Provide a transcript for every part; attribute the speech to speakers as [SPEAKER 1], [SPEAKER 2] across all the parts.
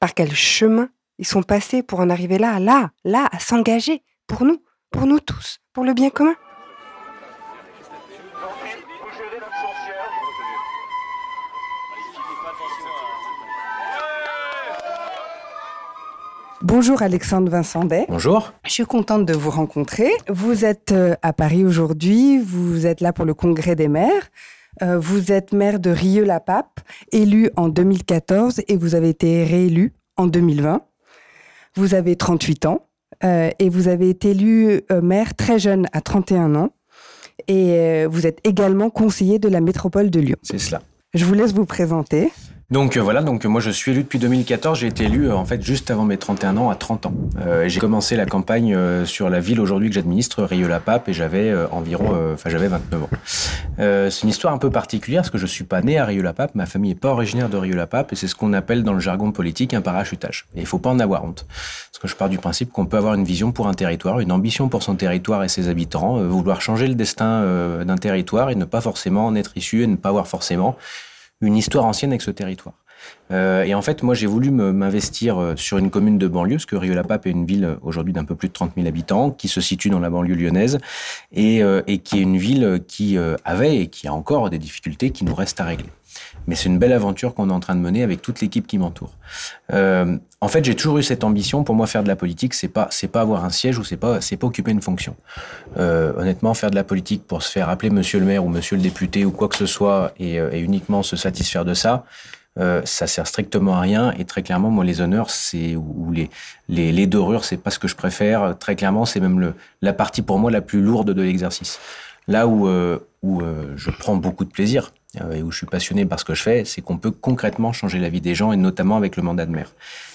[SPEAKER 1] Par quel chemin ils sont passés pour en arriver là, là, là, à s'engager pour nous, pour nous tous, pour le bien commun? Bonjour Alexandre Vincendet.
[SPEAKER 2] Bonjour.
[SPEAKER 1] Je suis contente de vous rencontrer. Vous êtes euh, à Paris aujourd'hui, vous êtes là pour le congrès des maires. Euh, vous êtes maire de Rieux-la-Pape, élu en 2014 et vous avez été réélu en 2020. Vous avez 38 ans euh, et vous avez été élu maire très jeune à 31 ans. Et vous êtes également conseiller de la métropole de Lyon.
[SPEAKER 2] C'est cela.
[SPEAKER 1] Je vous laisse vous présenter.
[SPEAKER 2] Donc euh, voilà, donc moi je suis élu depuis 2014. J'ai été élu euh, en fait juste avant mes 31 ans, à 30 ans. Euh, j'ai commencé la campagne sur la ville aujourd'hui que j'administre, Rieux-la-Pape, et j'avais environ, enfin j'avais 29 ans. c'est une histoire un peu particulière parce que je suis pas né à Rieux-la-Pape. Ma famille est pas originaire de Rieux-la-Pape, et c'est ce qu'on appelle dans le jargon politique un parachutage. Et il faut pas en avoir honte, parce que je pars du principe qu'on peut avoir une vision pour un territoire, une ambition pour son territoire et ses habitants, vouloir changer le destin d'un territoire et ne pas forcément en être issu et ne pas avoir forcément une histoire ancienne avec ce territoire. Euh, et en fait, moi, j'ai voulu m'investir euh, sur une commune de banlieue, parce que Rieux-la-Pape est une ville euh, aujourd'hui d'un peu plus de 30 000 habitants, qui se situe dans la banlieue lyonnaise, et, et qui est une ville qui avait et qui a encore des difficultés qui nous restent à régler. Mais c'est une belle aventure qu'on est en train de mener avec toute l'équipe qui m'entoure. Euh, en fait, j'ai toujours eu cette ambition. Pour moi, faire de la politique, c'est pas c'est pas avoir un siège ou c'est pas c'est pas occuper une fonction. Euh, honnêtement, faire de la politique pour se faire appeler Monsieur le Maire ou Monsieur le député ou quoi que ce soit et, euh, et uniquement se satisfaire de ça, euh, ça sert strictement à rien. Et très clairement, moi, les honneurs, c'est ou les les, les dorures, c'est pas ce que je préfère. Très clairement, c'est même le la partie pour moi la plus lourde de l'exercice. Là où euh, où euh, je prends beaucoup de plaisir euh, et où je suis passionné par ce que je fais, c'est qu'on peut concrètement changer la vie des gens et notamment avec le mandat de maire.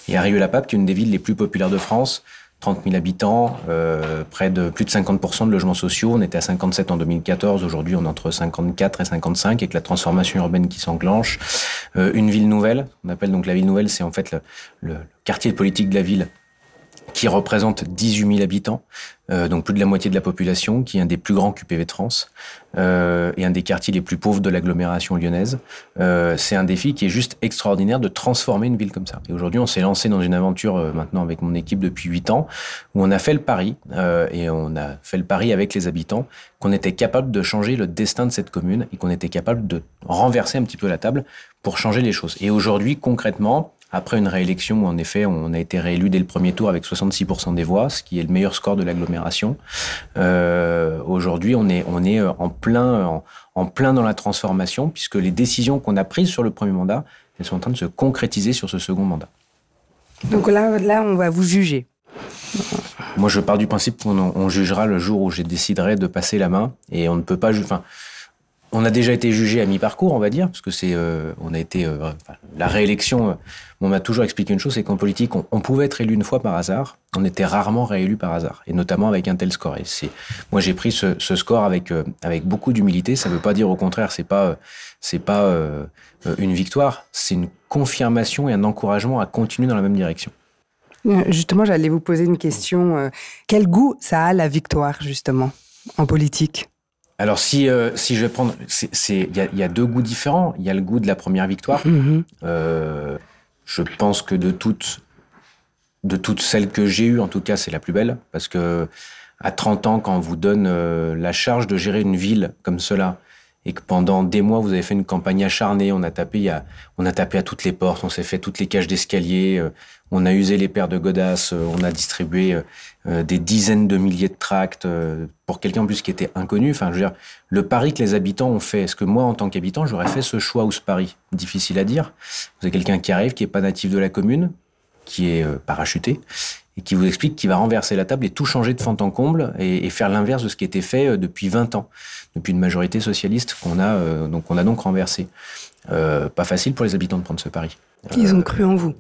[SPEAKER 2] Et à Rieux-la-Pape, qui est une des villes les plus populaires de France, 30 000 habitants, euh, près de plus de 50% de logements sociaux. On était à 57 en 2014. Aujourd'hui, on est entre 54 et 55 avec la transformation urbaine qui s'enclenche. Euh, une ville nouvelle, on appelle donc la ville nouvelle, c'est en fait le, le, quartier politique de la ville qui représente 18 000 habitants, euh, donc plus de la moitié de la population, qui est un des plus grands QPV France euh, et un des quartiers les plus pauvres de l'agglomération lyonnaise. Euh, c'est un défi qui est juste extraordinaire de transformer une ville comme ça. Et aujourd'hui, on s'est lancé dans une aventure maintenant avec mon équipe depuis 8 ans, où on a fait le pari, et on a fait le pari avec les habitants, qu'on était capable de changer le destin de cette commune et qu'on était capable de renverser un petit peu la table pour changer les choses. Et aujourd'hui, concrètement, après une réélection où en effet on a été réélu dès le premier tour avec 66% des voix, ce qui est le meilleur score de l'agglomération. Euh, Aujourd'hui, on est on est euh, en plein en, en, plein dans la transformation puisque les décisions qu'on a prises sur le premier mandat, elles sont en train de se concrétiser sur ce second mandat.
[SPEAKER 1] Donc là, là, on va vous juger.
[SPEAKER 2] Moi, je pars du principe qu'on on jugera le jour où je déciderai de passer la main et on ne peut pas. Enfin, on a déjà été jugé à mi-parcours, on va dire, parce que c'est, euh, on a été euh, la réélection. Euh, on m'a toujours expliqué une chose, c'est qu'en politique, on, pouvait être élu une fois par hasard, on était rarement réélu par hasard, et notamment avec un tel score. Et c'est, moi, j'ai pris ce, ce, score avec euh, avec beaucoup d'humilité. Ça ne veut pas dire au contraire, c'est pas c'est pas euh, une victoire, c'est une confirmation et un encouragement à continuer dans la même direction.
[SPEAKER 1] Justement, j'allais vous poser une question. Quel goût ça a la victoire, justement, en politique?
[SPEAKER 2] Alors si euh, si je vais prendre, c'est il y a, y a, deux goûts différents. Il y a le goût de la première victoire. Mm -hmm. euh, je pense que de toutes de toutes celles que j'ai eues, en tout cas, c'est la plus belle parce que à 30 ans, quand on vous donne euh, la charge de gérer une ville comme cela et que pendant des mois vous avez fait une campagne acharnée, on a tapé, a, on a tapé à toutes les portes, on s'est fait toutes les cages d'escalier, on a usé les paires de godasses, euh, on a distribué euh, des dizaines de milliers de tracts euh, pour quelqu'un en plus qui était inconnu. Enfin, je veux dire, le pari que les habitants ont fait, est-ce que moi, en tant qu'habitant, j'aurais fait ce choix ou ce pari? Difficile à dire. Vous avez quelqu'un qui arrive, qui est pas natif de la commune, qui est euh, parachuté, et qui vous explique qu'il va renverser la table et tout changer de fond en comble et, et faire l'inverse de ce qui était fait euh, depuis 20 ans, depuis une majorité socialiste qu'on a, donc on a donc renversé. Euh, pas facile pour les habitants de prendre ce pari.
[SPEAKER 1] Ils ont cru en vous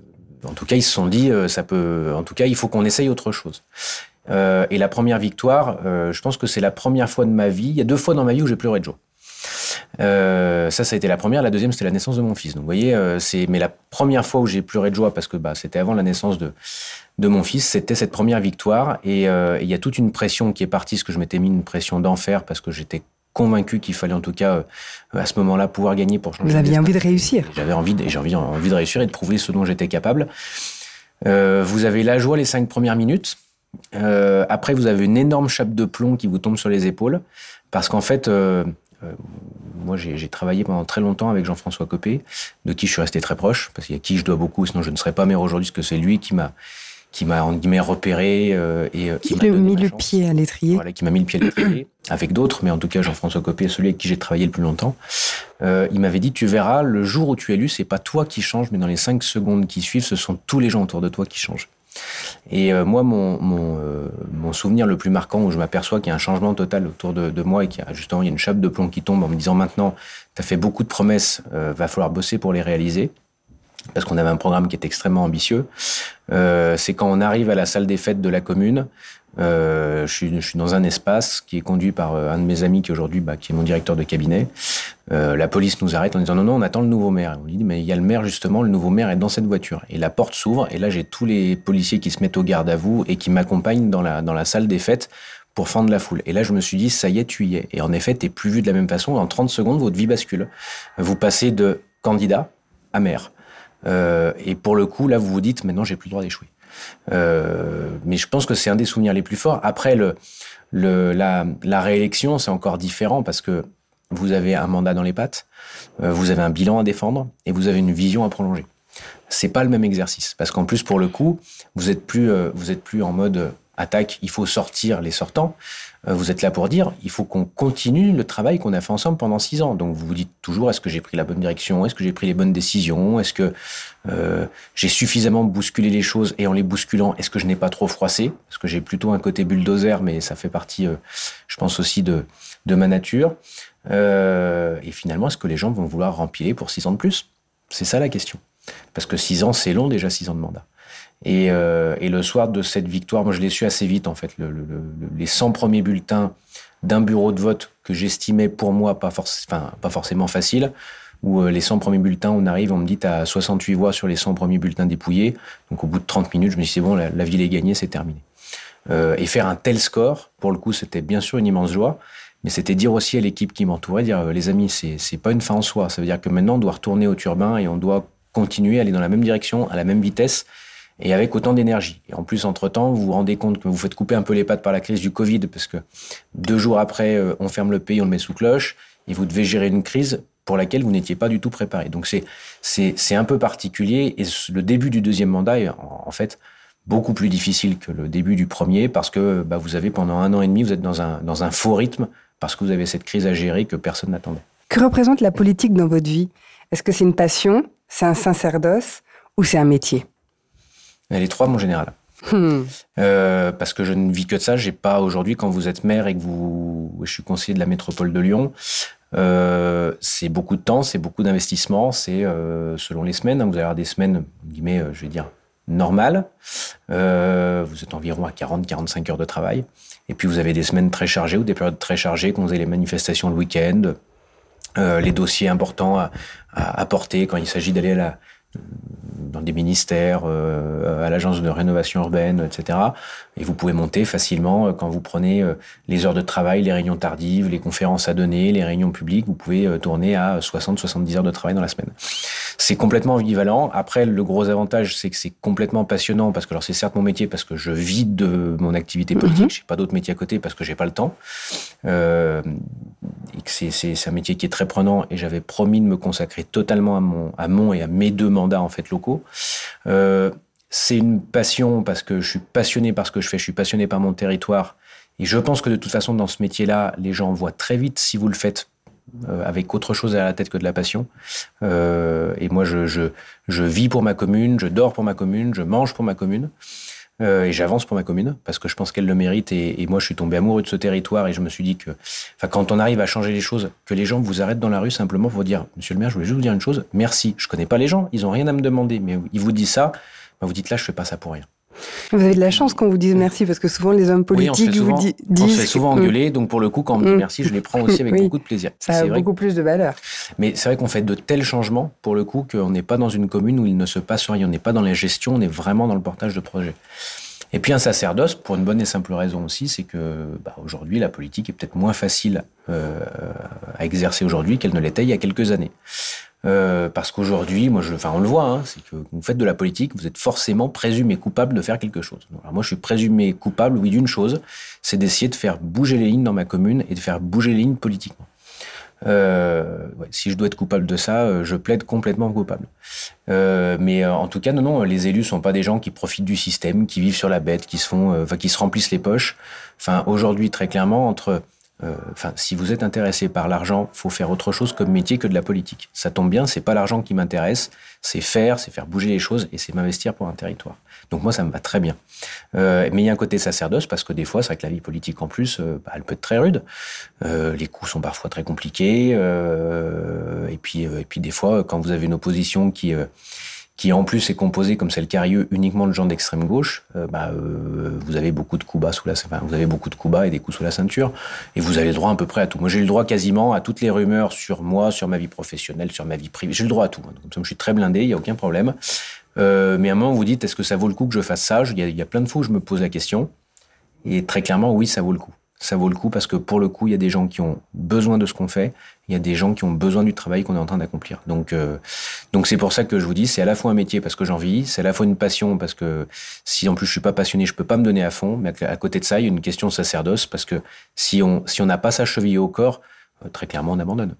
[SPEAKER 2] en tout cas, ils se sont dit, ça peut, en tout cas, il faut qu'on essaye autre chose. et la première victoire, je pense que c'est la première fois de ma vie. Il y a deux fois dans ma vie où j'ai pleuré de joie. Euh, ça, ça a été la première. La deuxième, c'était la naissance de mon fils. Donc, vous voyez, euh, c'est mais la première fois où j'ai pleuré de joie parce que bah, c'était avant la naissance de de mon fils, c'était cette première victoire. Et euh, il y a toute une pression qui est partie, parce que je m'étais mis une pression d'enfer parce que j'étais convaincu qu'il fallait en tout cas à ce moment-là pouvoir gagner pour changer.
[SPEAKER 1] Vous aviez envie de réussir.
[SPEAKER 2] J'avais envie, j'ai envie, envie de réussir et de prouver ce dont j'étais capable. vous avez la joie les cinq premières minutes. après, vous avez une énorme chape de plomb qui vous tombe sur les épaules parce qu'en fait, euh, moi, j'ai travaillé pendant très longtemps avec Jean-François Copé, de qui je suis resté très proche, parce qu'il y a qui je dois beaucoup, sinon je ne serais pas maire aujourd'hui, parce que c'est lui qui m'a qui m'a en guillemets repéré euh, et euh,
[SPEAKER 1] qui m'a mis le pied à l'étrier.
[SPEAKER 2] Voilà, qui m'a mis le pied à l'étrier avec d'autres, mais en tout cas Jean-François Copé, celui avec qui j'ai travaillé le plus longtemps. Euh, il m'avait dit tu verras, le jour où tu es élu, c'est pas toi qui changes, mais dans les cinq secondes qui suivent, ce sont tous les gens autour de toi qui changent. Et euh, moi, mon, mon, euh, mon, souvenir le plus marquant où je m'aperçois qu'il y a un changement total autour de, de moi et qu'il y a justement il y a une chape de plomb qui tombe en me disant maintenant, tu as fait beaucoup de promesses, euh, va falloir bosser pour les réaliser. Parce qu'on avait un programme qui est extrêmement ambitieux. Euh, c'est quand on arrive à la salle des fêtes de la commune, euh, je, suis, dans un espace qui est conduit par euh, un de mes amis qui aujourd'hui, bah, qui est mon directeur de cabinet. La police nous arrête en disant non, non, on attend le nouveau maire. On lui dit mais il y a le maire justement, le nouveau maire est dans cette voiture. Et la porte s'ouvre et là j'ai tous les policiers qui se mettent au garde à vous et qui m'accompagnent dans la, dans la salle des fêtes pour fendre la foule. Et là, je me suis dit, ça y est, tu y es. Et en effet, t'es plus vu de la même façon. En 30 secondes, votre vie bascule. Vous passez de candidat à maire. Euh, et pour le coup, là, vous vous dites, maintenant, j'ai plus le droit d'échouer. Euh, mais je pense que c'est un des souvenirs les plus forts. Après, le, le, la, la réélection, c'est encore différent parce que vous avez un mandat dans les pattes, euh, vous avez un bilan à défendre et vous avez une vision à prolonger. C'est pas le même exercice parce qu'en plus, pour le coup, vous êtes plus, euh, vous êtes plus en mode attaque, il faut sortir les sortants. Euh, vous êtes là pour dire, il faut qu'on continue le travail qu'on a fait ensemble pendant six ans. Donc vous vous dites toujours, est-ce que j'ai pris la bonne direction? Est-ce que j'ai pris les bonnes décisions? Est-ce que euh, j'ai suffisamment bousculé les choses Et en les bousculant, est-ce que je n'ai pas trop froissé? Parce que j'ai plutôt un côté bulldozer, mais ça fait partie, euh, je pense aussi, de, de ma nature. Et finalement, est-ce que les gens vont vouloir rempiler pour six ans de plus? C'est ça la question. Parce que six ans, c'est long déjà, six ans de mandat. Et, euh, et, le soir de cette victoire, moi je l'ai su assez vite en fait, le, le, le, les 100 premiers bulletins d'un bureau de vote que j'estimais pour moi pas, enfin, pas forcément facile, où euh, les 100 premiers bulletins, on arrive, on me dit à 68 voix sur les 100 premiers bulletins dépouillés. Donc au bout de 30 minutes, je me suis dit bon, la, ville est gagnée, c'est terminé. Euh, et faire un tel score, pour le coup, c'était bien sûr une immense joie, mais c'était dire aussi à l'équipe qui m'entourait, dire les amis, c'est pas une fin en soi. Ça veut dire que maintenant on doit retourner au turbin et on doit continuer à aller dans la même direction, à la même vitesse et avec autant d'énergie. Et en plus, entre-temps, vous vous rendez compte que vous faites couper un peu les pattes par la crise du Covid, parce que deux jours après, euh, on ferme le pays, on le met sous cloche, et vous devez gérer une crise pour laquelle vous n'étiez pas du tout préparé. Donc c'est un peu particulier, et le début du deuxième mandat est en fait beaucoup plus difficile que le début du premier, parce que bah, vous avez pendant un an et demi, vous êtes dans un, dans un faux rythme, parce que vous avez cette crise à gérer que personne n'attendait.
[SPEAKER 1] Que représente la politique dans votre vie? Est-ce que c'est une passion, c'est un sacerdoce, ou c'est un métier?
[SPEAKER 2] Les trois, mon général. Hmm. Euh, parce que je ne vis que de ça. J'ai pas aujourd'hui, quand vous êtes maire et que vous, je suis conseiller de la métropole de Lyon, euh, c'est beaucoup de temps, c'est beaucoup d'investissement, c'est euh, selon les semaines. Hein, vous allez avoir des semaines, guillemets, je vais dire, normales. Vous êtes environ à 40-45 heures de travail. Et puis vous avez des semaines très chargées ou des périodes très chargées quand vous avez les manifestations le week-end, les dossiers importants à, à, à porter quand il s'agit d'aller à la dans des ministères, euh, à l'agence de rénovation urbaine, etc. Et vous pouvez monter facilement euh, quand vous prenez euh, les heures de travail, les réunions tardives, les conférences à donner, les réunions publiques, vous pouvez tourner à 60-70 heures de travail dans la semaine. C'est complètement ambivalent. Après, le gros avantage, c'est que c'est complètement passionnant parce que alors c'est certes mon métier parce que je vis de mon activité politique. Mm -hmm. J'ai pas d'autre métier à côté parce que j'ai pas le temps. Et que c'est un métier qui est très prenant et j'avais promis de me consacrer totalement à mon, à mon et à mes deux en fait locaux. Euh, c'est une passion parce que je suis passionné par ce que je fais, je suis passionné par mon territoire. Et je pense que de toute façon, dans ce métier-là, les gens voient très vite si vous le faites euh, avec autre chose à la tête que de la passion. Euh, et moi, je, vis pour ma commune, je dors pour ma commune, je mange pour ma commune. Euh, et j'avance pour ma commune parce que je pense qu'elle le mérite. Et, moi, je suis tombé amoureux de ce territoire et je me suis dit que, quand on arrive à changer les choses, que les gens vous arrêtent dans la rue simplement pour vous dire, Monsieur le maire, je voulais juste vous dire une chose. Merci. Je connais pas les gens, ils ont rien à me demander, mais ils vous disent ça bah, vous dites là, je fais pas ça pour rien.
[SPEAKER 1] Vous avez de la chance qu'on vous dise merci parce que souvent les hommes politiques
[SPEAKER 2] vous
[SPEAKER 1] disent.
[SPEAKER 2] On se fait souvent engueuler, donc pour le coup, quand on me dit mm. merci, je les prends aussi avec beaucoup de plaisir.
[SPEAKER 1] Ça a beaucoup plus de valeur.
[SPEAKER 2] Mais c'est vrai qu'on fait de tels changements, pour le coup, qu'on n'est pas dans une commune où il ne se passe rien. On n'est pas dans la gestion, on est vraiment dans le portage de projet. Et puis un sacerdoce, pour une bonne et simple raison aussi, c'est que bah, aujourd'hui, la politique est peut-être moins facile euh, à exercer aujourd'hui qu'elle ne l'était il y a quelques années. Euh, parce qu'aujourd'hui, moi, je, enfin, on le voit, hein, c'est que vous faites de la politique, vous êtes forcément présumé coupable de faire quelque chose. Alors moi, je suis présumé coupable, oui, d'une chose, c'est d'essayer de faire bouger les lignes dans ma commune et de faire bouger les lignes politiquement. Euh, ouais, si je dois être coupable de ça, euh, je plaide complètement coupable. Euh, mais euh, en tout cas, non, non, les élus sont pas des gens qui profitent du système, qui vivent sur la bête, qui se font, enfin, qui se remplissent les poches. Enfin, aujourd'hui, très clairement, entre enfin, si vous êtes intéressé par l'argent, faut faire autre chose comme métier que de la politique. Ça tombe bien, c'est pas l'argent qui m'intéresse, c'est faire, c'est faire bouger les choses et c'est m'investir pour un territoire. Donc moi, ça me va très bien. Euh, mais il y a un côté sacerdoce parce que des fois, c'est vrai que la vie politique en plus, euh, bah, elle peut être très rude. les coups sont parfois très compliqués. et puis, et puis des fois, quand vous avez une opposition qui qui en plus est composé, comme c'est le Carieux, uniquement de gens d'extrême gauche, euh, bah, euh, vous avez beaucoup de coups bas sous la, enfin, vous avez beaucoup de coups bas et des coups sous la ceinture, et vous avez le droit à peu près à tout. Moi, j'ai le droit quasiment à toutes les rumeurs sur moi, sur ma vie professionnelle, sur ma vie privée. J'ai le droit à tout. Comme ça, je suis très blindé, il y a aucun problème. Euh, mais à un moment, vous dites, est-ce que ça vaut le coup que je fasse ça? Il y, y a plein de fois où je me pose la question, et très clairement, oui, ça vaut le coup ça vaut le coup parce que pour le coup, il y a des gens qui ont besoin de ce qu'on fait, il y a des gens qui ont besoin du travail qu'on est en train d'accomplir. Donc, euh, donc c'est pour ça que je vous dis, c'est à la fois un métier parce que j'en vis, c'est à la fois une passion parce que si en plus je suis pas passionné, je peux pas me donner à fond. Mais à côté de ça, il y a une question de sacerdoce parce que si on si on n'a pas sa cheville au corps, euh, très clairement, on abandonne.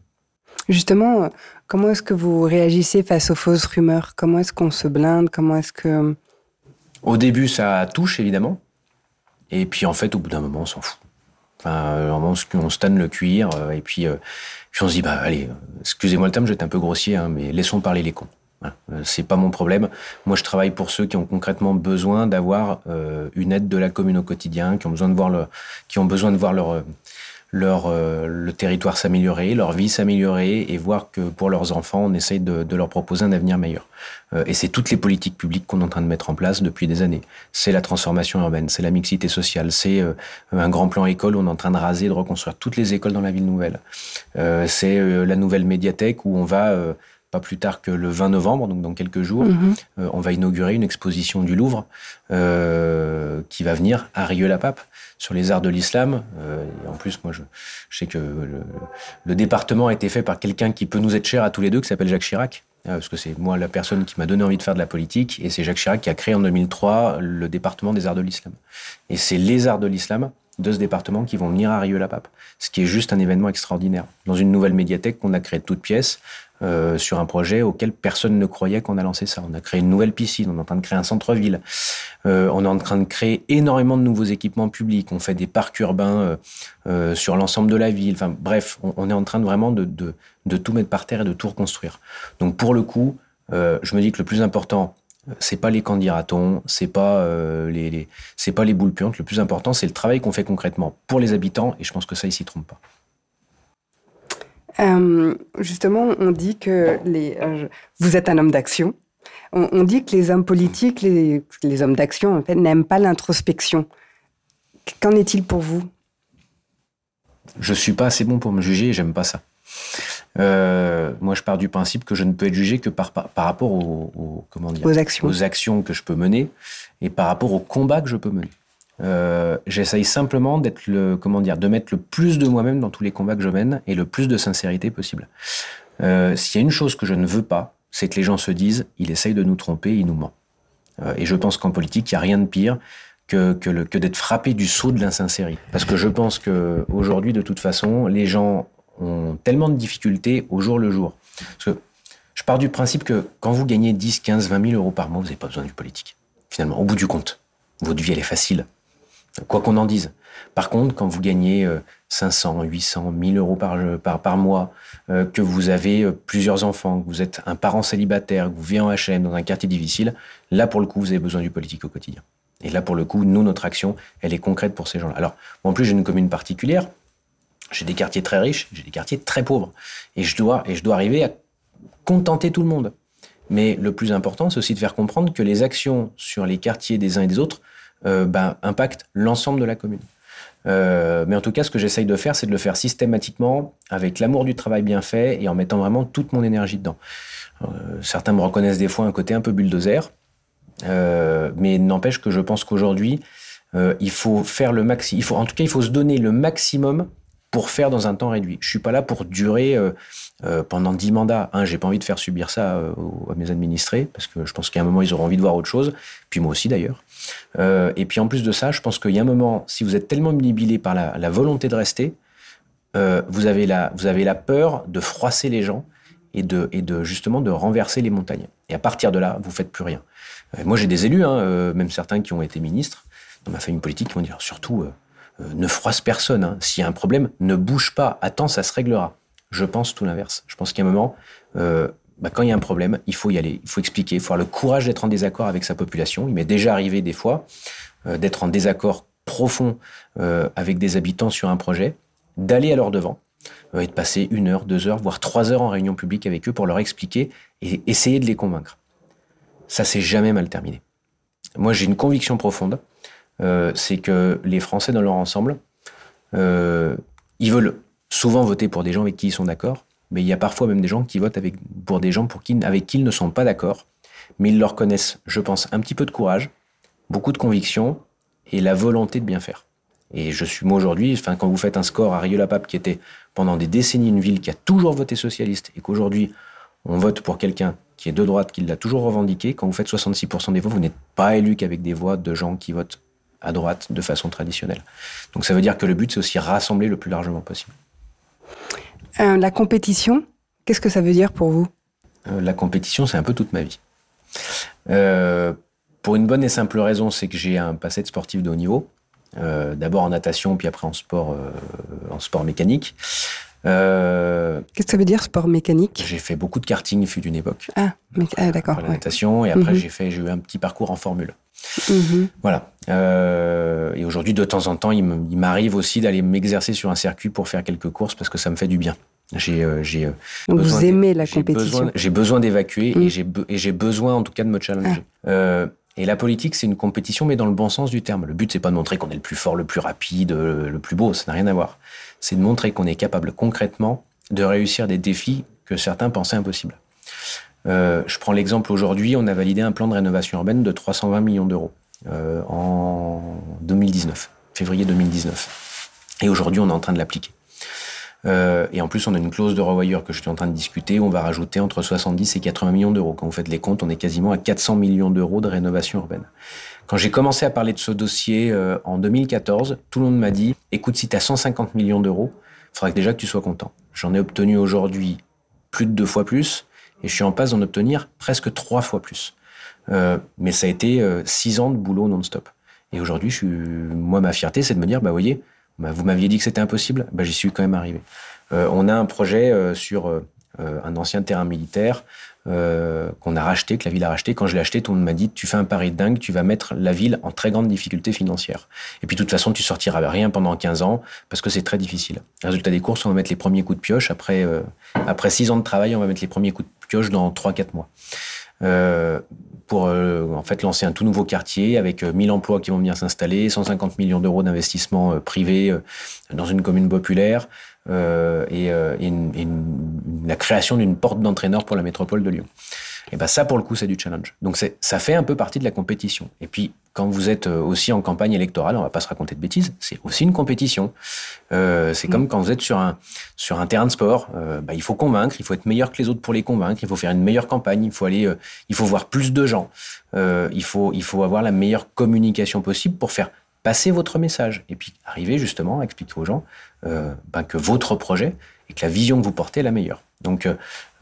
[SPEAKER 1] Justement, comment est-ce que vous réagissez face aux fausses rumeurs? Comment est-ce qu'on se blinde? Comment est-ce que
[SPEAKER 2] Au début, ça touche évidemment. Et puis en fait, au bout d'un moment, on s'en fout. Enfin, vraiment, on stanne le cuir, euh, et puis, euh, puis on se dit, bah allez, excusez-moi le terme, j'étais un peu grossier, hein, mais laissons parler les cons. Voilà. Euh, c'est pas mon problème. Moi, je travaille pour ceux qui ont concrètement besoin d'avoir une aide de la commune au quotidien, qui ont besoin de voir le, qui ont besoin de voir leur leur, euh, le territoire s'améliorer, leur vie s'améliorer et voir que pour leurs enfants, on essaye de, de leur proposer un avenir meilleur. Euh, et c'est toutes les politiques publiques qu'on est en train de mettre en place depuis des années. C'est la transformation urbaine, c'est la mixité sociale, c'est euh, un grand plan école où on est en train de raser, de reconstruire toutes les écoles dans la ville nouvelle. c'est la nouvelle médiathèque où on va pas plus tard que le 20 novembre, donc dans quelques jours, mhm. on va inaugurer une exposition du Louvre euh, qui va venir à Rieux-la-Pape sur les arts de l'islam. Euh, en plus, moi, je, je sais que le, le, département a été fait par quelqu'un qui peut nous être cher à tous les deux, qui s'appelle Jacques Chirac. Euh, parce que c'est moi la personne qui m'a donné envie de faire de la politique, et c'est Jacques Chirac qui a créé en 2003 le département des arts de l'islam. Et c'est les arts de l'islam de ce département qui vont venir à Rieux-la-Pape, ce qui est juste un événement extraordinaire. Dans une nouvelle médiathèque qu'on a créée de toutes pièces, euh, sur un projet auquel personne ne croyait qu'on a lancé ça. On a créé une nouvelle piscine, on est en train de créer un centre-ville, euh, on est en train de créer énormément de nouveaux équipements publics, on fait des parcs urbains euh, sur l'ensemble de la ville. Bref, on, est en train de vraiment de, tout mettre par terre et de tout reconstruire. Donc pour le coup, je me dis que le plus important, c'est pas les candidatons, c'est pas euh, les, les c'est pas les boules puantes. Le plus important, c'est le travail qu'on fait concrètement pour les habitants. Et je pense que ça, ils s'y trompent pas.
[SPEAKER 1] Euh, justement, on dit que les, euh, vous êtes un homme d'action. On, on, dit que les hommes politiques, les, les hommes d'action, en fait, n'aiment pas l'introspection. Qu'en est-il pour vous?
[SPEAKER 2] Je suis pas assez bon pour me juger et j'aime pas ça. Euh, moi, je pars du principe que je ne peux être jugé que par, par, par rapport aux, aux, comment dire,
[SPEAKER 1] aux, actions.
[SPEAKER 2] aux actions que je peux mener et par rapport au combat que je peux mener. Euh, J'essaye simplement d'être le, comment dire, de mettre le plus de moi-même dans tous les combats que je mène et le plus de sincérité possible. Euh, S'il y a une chose que je ne veux pas, c'est que les gens se disent, il essaye de nous tromper, il nous ment. Et je pense qu'en politique, il n'y a rien de pire que, que, que d'être frappé du saut de l'insincérité. Parce que je pense que aujourd'hui, de toute façon, les gens ont tellement de difficultés au jour le jour. Parce que je pars du principe que quand vous gagnez 10, 15, 20 000 euros par mois, vous n'avez pas besoin du politique. Finalement, au bout du compte, votre vie, elle est facile quoi qu'on en dise. Par contre, quand vous gagnez 500, 800, 1000 euros par, par, par mois, euh, que vous avez euh, plusieurs enfants, que vous êtes un parent célibataire, que vous vivez en HM dans un quartier difficile, là, pour le coup, vous avez besoin du politique au quotidien. Et là, pour le coup, nous, notre action, elle est concrète pour ces gens-là. Alors, en plus, j'ai une commune particulière. J'ai des quartiers très riches, j'ai des quartiers très pauvres. Et je dois, et je dois arriver à contenter tout le monde. Mais le plus important, c'est aussi de faire comprendre que les actions sur les quartiers des uns et des autres euh, ben, impactent l'ensemble de la commune. Euh, mais en tout cas, ce que j'essaye de faire, c'est de le faire systématiquement, avec l'amour du travail bien fait et en mettant vraiment toute mon énergie dedans. Euh, certains me reconnaissent des fois un côté un peu bulldozer, euh, mais n'empêche que je pense qu'aujourd'hui, euh, il faut faire le maxi. En tout cas, il faut se donner le maximum pour faire dans un temps réduit. Je suis pas là pour durer euh, euh, pendant dix mandats. Un, j'ai pas envie de faire subir ça euh, à mes administrés parce que je pense qu'à un moment ils auront envie de voir autre chose. Puis moi aussi d'ailleurs. Et puis en plus de ça, je pense qu'il y a un moment, si vous êtes tellement omnibilé par la, volonté de rester, vous avez la vous avez la peur de froisser les gens et de et de justement de renverser les montagnes. Et à partir de là, vous faites plus rien. Moi, j'ai des élus, hein, même certains qui ont été ministres dans ma famille politique, qui vont dire surtout. Euh, ne froisse personne. hein. S'il y a un problème, ne bouge pas. Attends, ça se réglera. Je pense tout l'inverse. Je pense qu'à un moment, euh, bah, quand il y a un problème, il faut y aller, il faut expliquer, il faut avoir le courage d'être en désaccord avec sa population. Il m'est déjà arrivé des fois euh, d'être en désaccord profond avec des habitants sur un projet, d'aller à leur devant et de passer une heure, deux heures, voire trois heures en réunion publique avec eux pour leur expliquer et essayer de les convaincre. Ça s'est jamais mal terminé. Moi, j'ai une conviction profonde, euh, c'est que les Français dans leur ensemble, euh, ils veulent souvent voter pour des gens avec qui ils sont d'accord, mais il y a parfois même des gens qui votent pour des gens pour qui, avec qui ils ne sont pas d'accord, mais ils leur connaissent, je pense, un petit peu de courage, beaucoup de conviction et la volonté de bien faire. Et je suis moi aujourd'hui, quand vous faites un score à Rieux-la-Pape qui était pendant des décennies une ville qui a toujours voté socialiste et qu'aujourd'hui on vote pour quelqu'un qui est de droite, qui l'a toujours revendiqué, quand vous faites 66% des voix, vous n'êtes pas élu qu'avec des voix de gens qui votent à droite de façon traditionnelle. Donc ça veut dire que le but, c'est aussi rassembler le plus largement possible.
[SPEAKER 1] Euh, la compétition, qu'est-ce que ça veut dire pour vous?
[SPEAKER 2] Euh, la compétition, c'est un peu toute ma vie. Euh, pour une bonne et simple raison, c'est que j'ai un passé de sportif de haut niveau. D'abord en natation, puis après en sport, en sport mécanique. Euh,
[SPEAKER 1] Qu'est-ce que ça veut dire sport mécanique?
[SPEAKER 2] j'ai fait beaucoup de karting, il fut d'une époque.
[SPEAKER 1] Ah, ah, d'accord. Ouais.
[SPEAKER 2] natation, et après
[SPEAKER 1] Mhm.
[SPEAKER 2] j'ai fait, j'ai eu un petit parcours en formule.
[SPEAKER 1] Mhm.
[SPEAKER 2] Voilà. Euh, et aujourd'hui, de temps en temps, il m'arrive aussi d'aller m'exercer sur un circuit pour faire quelques courses parce que ça me fait du bien. J'ai, euh, j'ai, euh, besoin
[SPEAKER 1] vous aimez la compétition.
[SPEAKER 2] J'ai besoin d'évacuer
[SPEAKER 1] Mm.
[SPEAKER 2] et j'ai be- besoin en tout cas de me challenger. Euh, et la politique, c'est une compétition, mais dans le bon sens du terme. Le but, c'est pas de montrer qu'on est le plus fort, le plus rapide, le plus beau. Ça n'a rien à voir. C'est de montrer qu'on est capable concrètement de réussir des défis que certains pensaient impossibles. Euh, je prends l'exemple aujourd'hui, on a validé un plan de rénovation urbaine de 320 millions d'euros euh, en 2019, février 2019. Et aujourd'hui, on est en train de l'appliquer. Euh, et en plus, on a une clause de revoyure que je suis en train de discuter. On va rajouter entre 70 et 80 millions d'euros. Quand vous faites les comptes, on est quasiment à 400 millions d'euros de rénovation urbaine. Quand j'ai commencé à parler de ce dossier euh, en 2014, tout le monde m'a dit écoute, si tu as 150 millions d'euros, il faudra que déjà que tu sois content. J'en ai obtenu aujourd'hui plus de deux fois plus et je suis en passe d'en obtenir presque trois fois plus. Euh, mais ça a été euh, six ans de boulot non-stop. Et aujourd'hui, je suis, moi, ma fierté, c'est de me dire, bah, voyez, bah, vous m'aviez dit que c'était impossible, bah, j'y suis quand même arrivé. Euh, on a un projet euh, sur euh, euh, un ancien terrain militaire euh, qu'on a racheté, que la ville a racheté. Quand je l'ai acheté, tout le monde m'a dit, tu fais un pari de dingue, tu vas mettre la ville en très grande difficulté financière. Et puis, de toute façon, tu sortiras rien pendant 15 ans parce que c'est très difficile. Résultat des courses, on va mettre les premiers coups de pioche. Après, euh, après 6 ans de travail, on va mettre les premiers coups de pioche dans 3-4 mois. Euh, pour euh, en fait lancer un tout nouveau quartier avec euh, 1000 emplois qui vont venir s'installer, 150 millions d'euros d'investissement euh, privé euh, dans une commune populaire euh, et, euh, et une- et une- la création d'une porte d'entraîneur pour la métropole de Lyon. Et ben ça pour le coup c'est du challenge. Donc ça fait un peu partie de la compétition. Et puis quand vous êtes euh, aussi en campagne électorale, on va pas se raconter de bêtises, c'est aussi une compétition. Euh, c'est comme quand vous êtes sur un sur un terrain de sport, euh, bah, il faut convaincre, il faut être meilleur que les autres pour les convaincre, il faut faire une meilleure campagne, il faut aller, euh, il faut voir plus de gens, il faut il faut avoir la meilleure communication possible pour faire passer votre message et puis arriver justement à expliquer aux gens ben, que votre projet et que la vision que vous portez est la meilleure. Donc euh,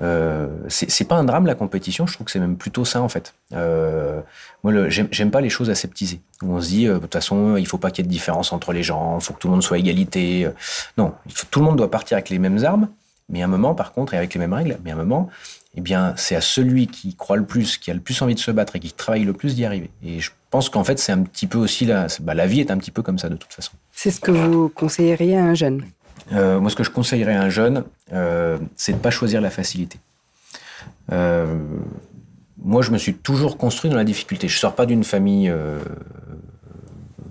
[SPEAKER 2] euh, c'est pas un drame la compétition, je trouve que c'est même plutôt ça en fait. Euh, moi j'aime pas les choses aseptisées où on se dit euh, de toute façon il faut pas qu'il y ait de différence entre les gens, il faut que tout le monde soit égalité. Euh, Non, tout le monde doit partir avec les mêmes armes, mais à un moment par contre et avec les mêmes règles, mais à un moment eh bien, c'est à celui qui croit le plus, qui a le plus envie de se battre et qui travaille le plus d'y arriver. Et je pense qu'en fait, c'est un petit peu aussi la, bah, la vie est un petit peu comme ça de toute façon.
[SPEAKER 1] C'est ce que vous conseilleriez à un jeune?
[SPEAKER 2] Euh, moi, ce que je conseillerais à un jeune, euh, c'est de pas choisir la facilité. Euh, moi, je me suis toujours construit dans la difficulté. Je sors pas d'une famille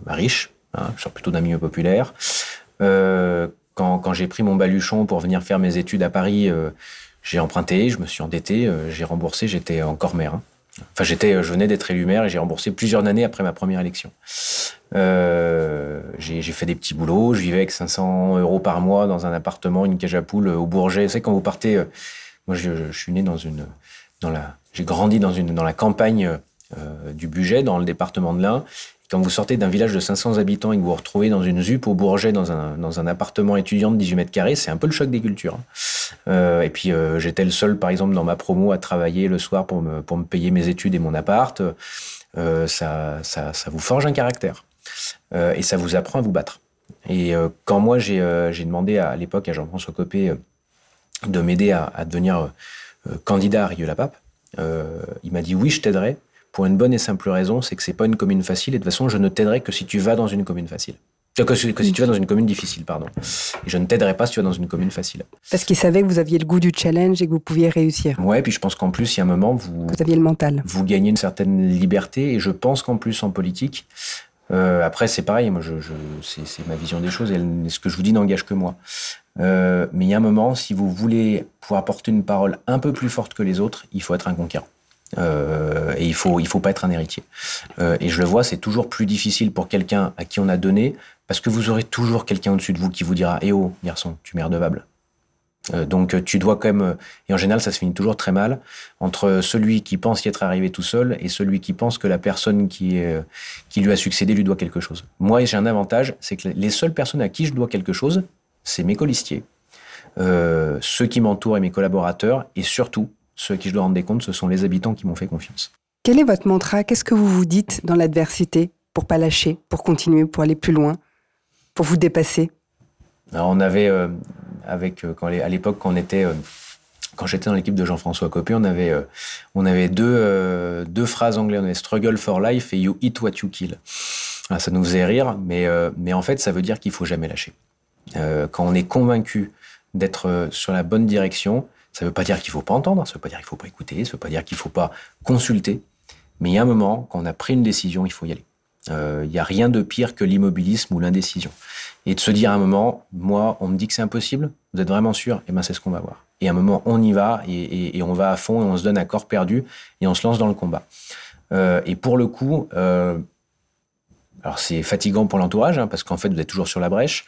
[SPEAKER 2] riche, hein, je sors plutôt d'un milieu populaire. quand, quand j'ai pris mon baluchon pour venir faire mes études à Paris, j'ai emprunté, je me suis endetté, j'ai remboursé, j'étais encore maire. Hein. Enfin, j'étais, je venais d'être élu maire et j'ai remboursé plusieurs années après ma première élection. Euh, j'ai fait des petits boulots. Je vivais avec 500 euros par mois dans un appartement, une cage à poules au Bourget. Vous savez, quand vous partez, euh, moi, je, suis né dans une, dans la, j'ai grandi dans une, dans la campagne euh, du Budget, dans le département de l'Ain. Quand vous sortez d'un village de 500 habitants et que vous vous retrouvez dans une ZUP au Bourget, dans un, dans un appartement étudiant de 18 mètres carrés, c'est un peu le choc des cultures. Hein. Euh, et puis, euh, j'étais le seul, par exemple, dans ma promo à travailler le soir pour me, pour me payer mes études et mon appart. Euh, ça, ça, vous forge un caractère. Et ça vous apprend à vous battre. Et quand moi, j'ai demandé à, à l'époque à Jean-François Copé de m'aider à, à, devenir candidat à Rieux-la-Pape, il m'a dit oui, je t'aiderai pour une bonne et simple raison, c'est que c'est pas une commune facile et de toute façon, je ne t'aiderai que si tu vas dans une commune facile. Que, que, si tu vas dans une commune difficile, pardon. Et je ne t'aiderai pas si tu vas dans une commune facile.
[SPEAKER 1] Parce qu'il savait que vous aviez le goût du challenge et que vous pouviez réussir.
[SPEAKER 2] Ouais, puis je pense qu'en plus, il y a un moment, vous.
[SPEAKER 1] Vous aviez le mental.
[SPEAKER 2] Vous gagnez une certaine liberté et je pense qu'en plus, en politique, euh, après, c'est pareil, moi, je, je c'est ma vision des choses et ce que je vous dis n'engage que moi. Euh, mais il y a un moment, si vous voulez pouvoir porter une parole un peu plus forte que les autres, il faut être un conquérant. Euh, et il faut, il faut pas être un héritier. Euh, et je le vois, c'est toujours plus difficile pour quelqu'un à qui on a donné, parce que vous aurez toujours quelqu'un au-dessus de vous qui vous dira Eh oh, garçon, tu m'es redevable. Euh, donc tu dois quand même, et en général ça se finit toujours très mal, entre celui qui pense y être arrivé tout seul et celui qui pense que la personne qui, qui lui a succédé lui doit quelque chose. Moi j'ai un avantage, c'est que les seules personnes à qui je dois quelque chose, c'est mes colistiers, ceux qui m'entourent et mes collaborateurs, et surtout ceux à qui je dois rendre des comptes, ce sont les habitants qui m'ont fait confiance.
[SPEAKER 1] Quel est votre mantra? Qu'est-ce que vous vous dites dans l'adversité pour pas lâcher, pour continuer, pour aller plus loin, pour vous dépasser?
[SPEAKER 2] Alors on avait, euh, avec, euh, quand, à l'époque, quand on était... Euh, quand j'étais dans l'équipe de Jean-François Copé, on avait, euh, on avait deux, euh, deux phrases anglaises. On avait struggle for life et you eat what you kill. Alors, ça nous faisait rire, mais, euh, mais en fait, ça veut dire qu'il faut jamais lâcher. quand on est convaincu d'être sur la bonne direction, ça ne veut pas dire qu'il ne faut pas entendre, ça ne veut pas dire qu'il ne faut pas écouter, ça ne veut pas dire qu'il ne faut pas consulter. Mais il y a un moment, quand on a pris une décision, il faut y aller. Euh, il n'y a rien de pire que l'immobilisme ou l'indécision. Et de se dire à un moment, moi, on me dit que c'est impossible, vous êtes vraiment sûr? Eh bien, c'est ce qu'on va voir. Et à un moment, on y va et, et, et, on va à fond et on se donne à corps perdu et on se lance dans le combat. Euh, et pour le coup, euh, alors c'est fatigant pour l'entourage, hein, parce qu'en fait, vous êtes toujours sur la brèche.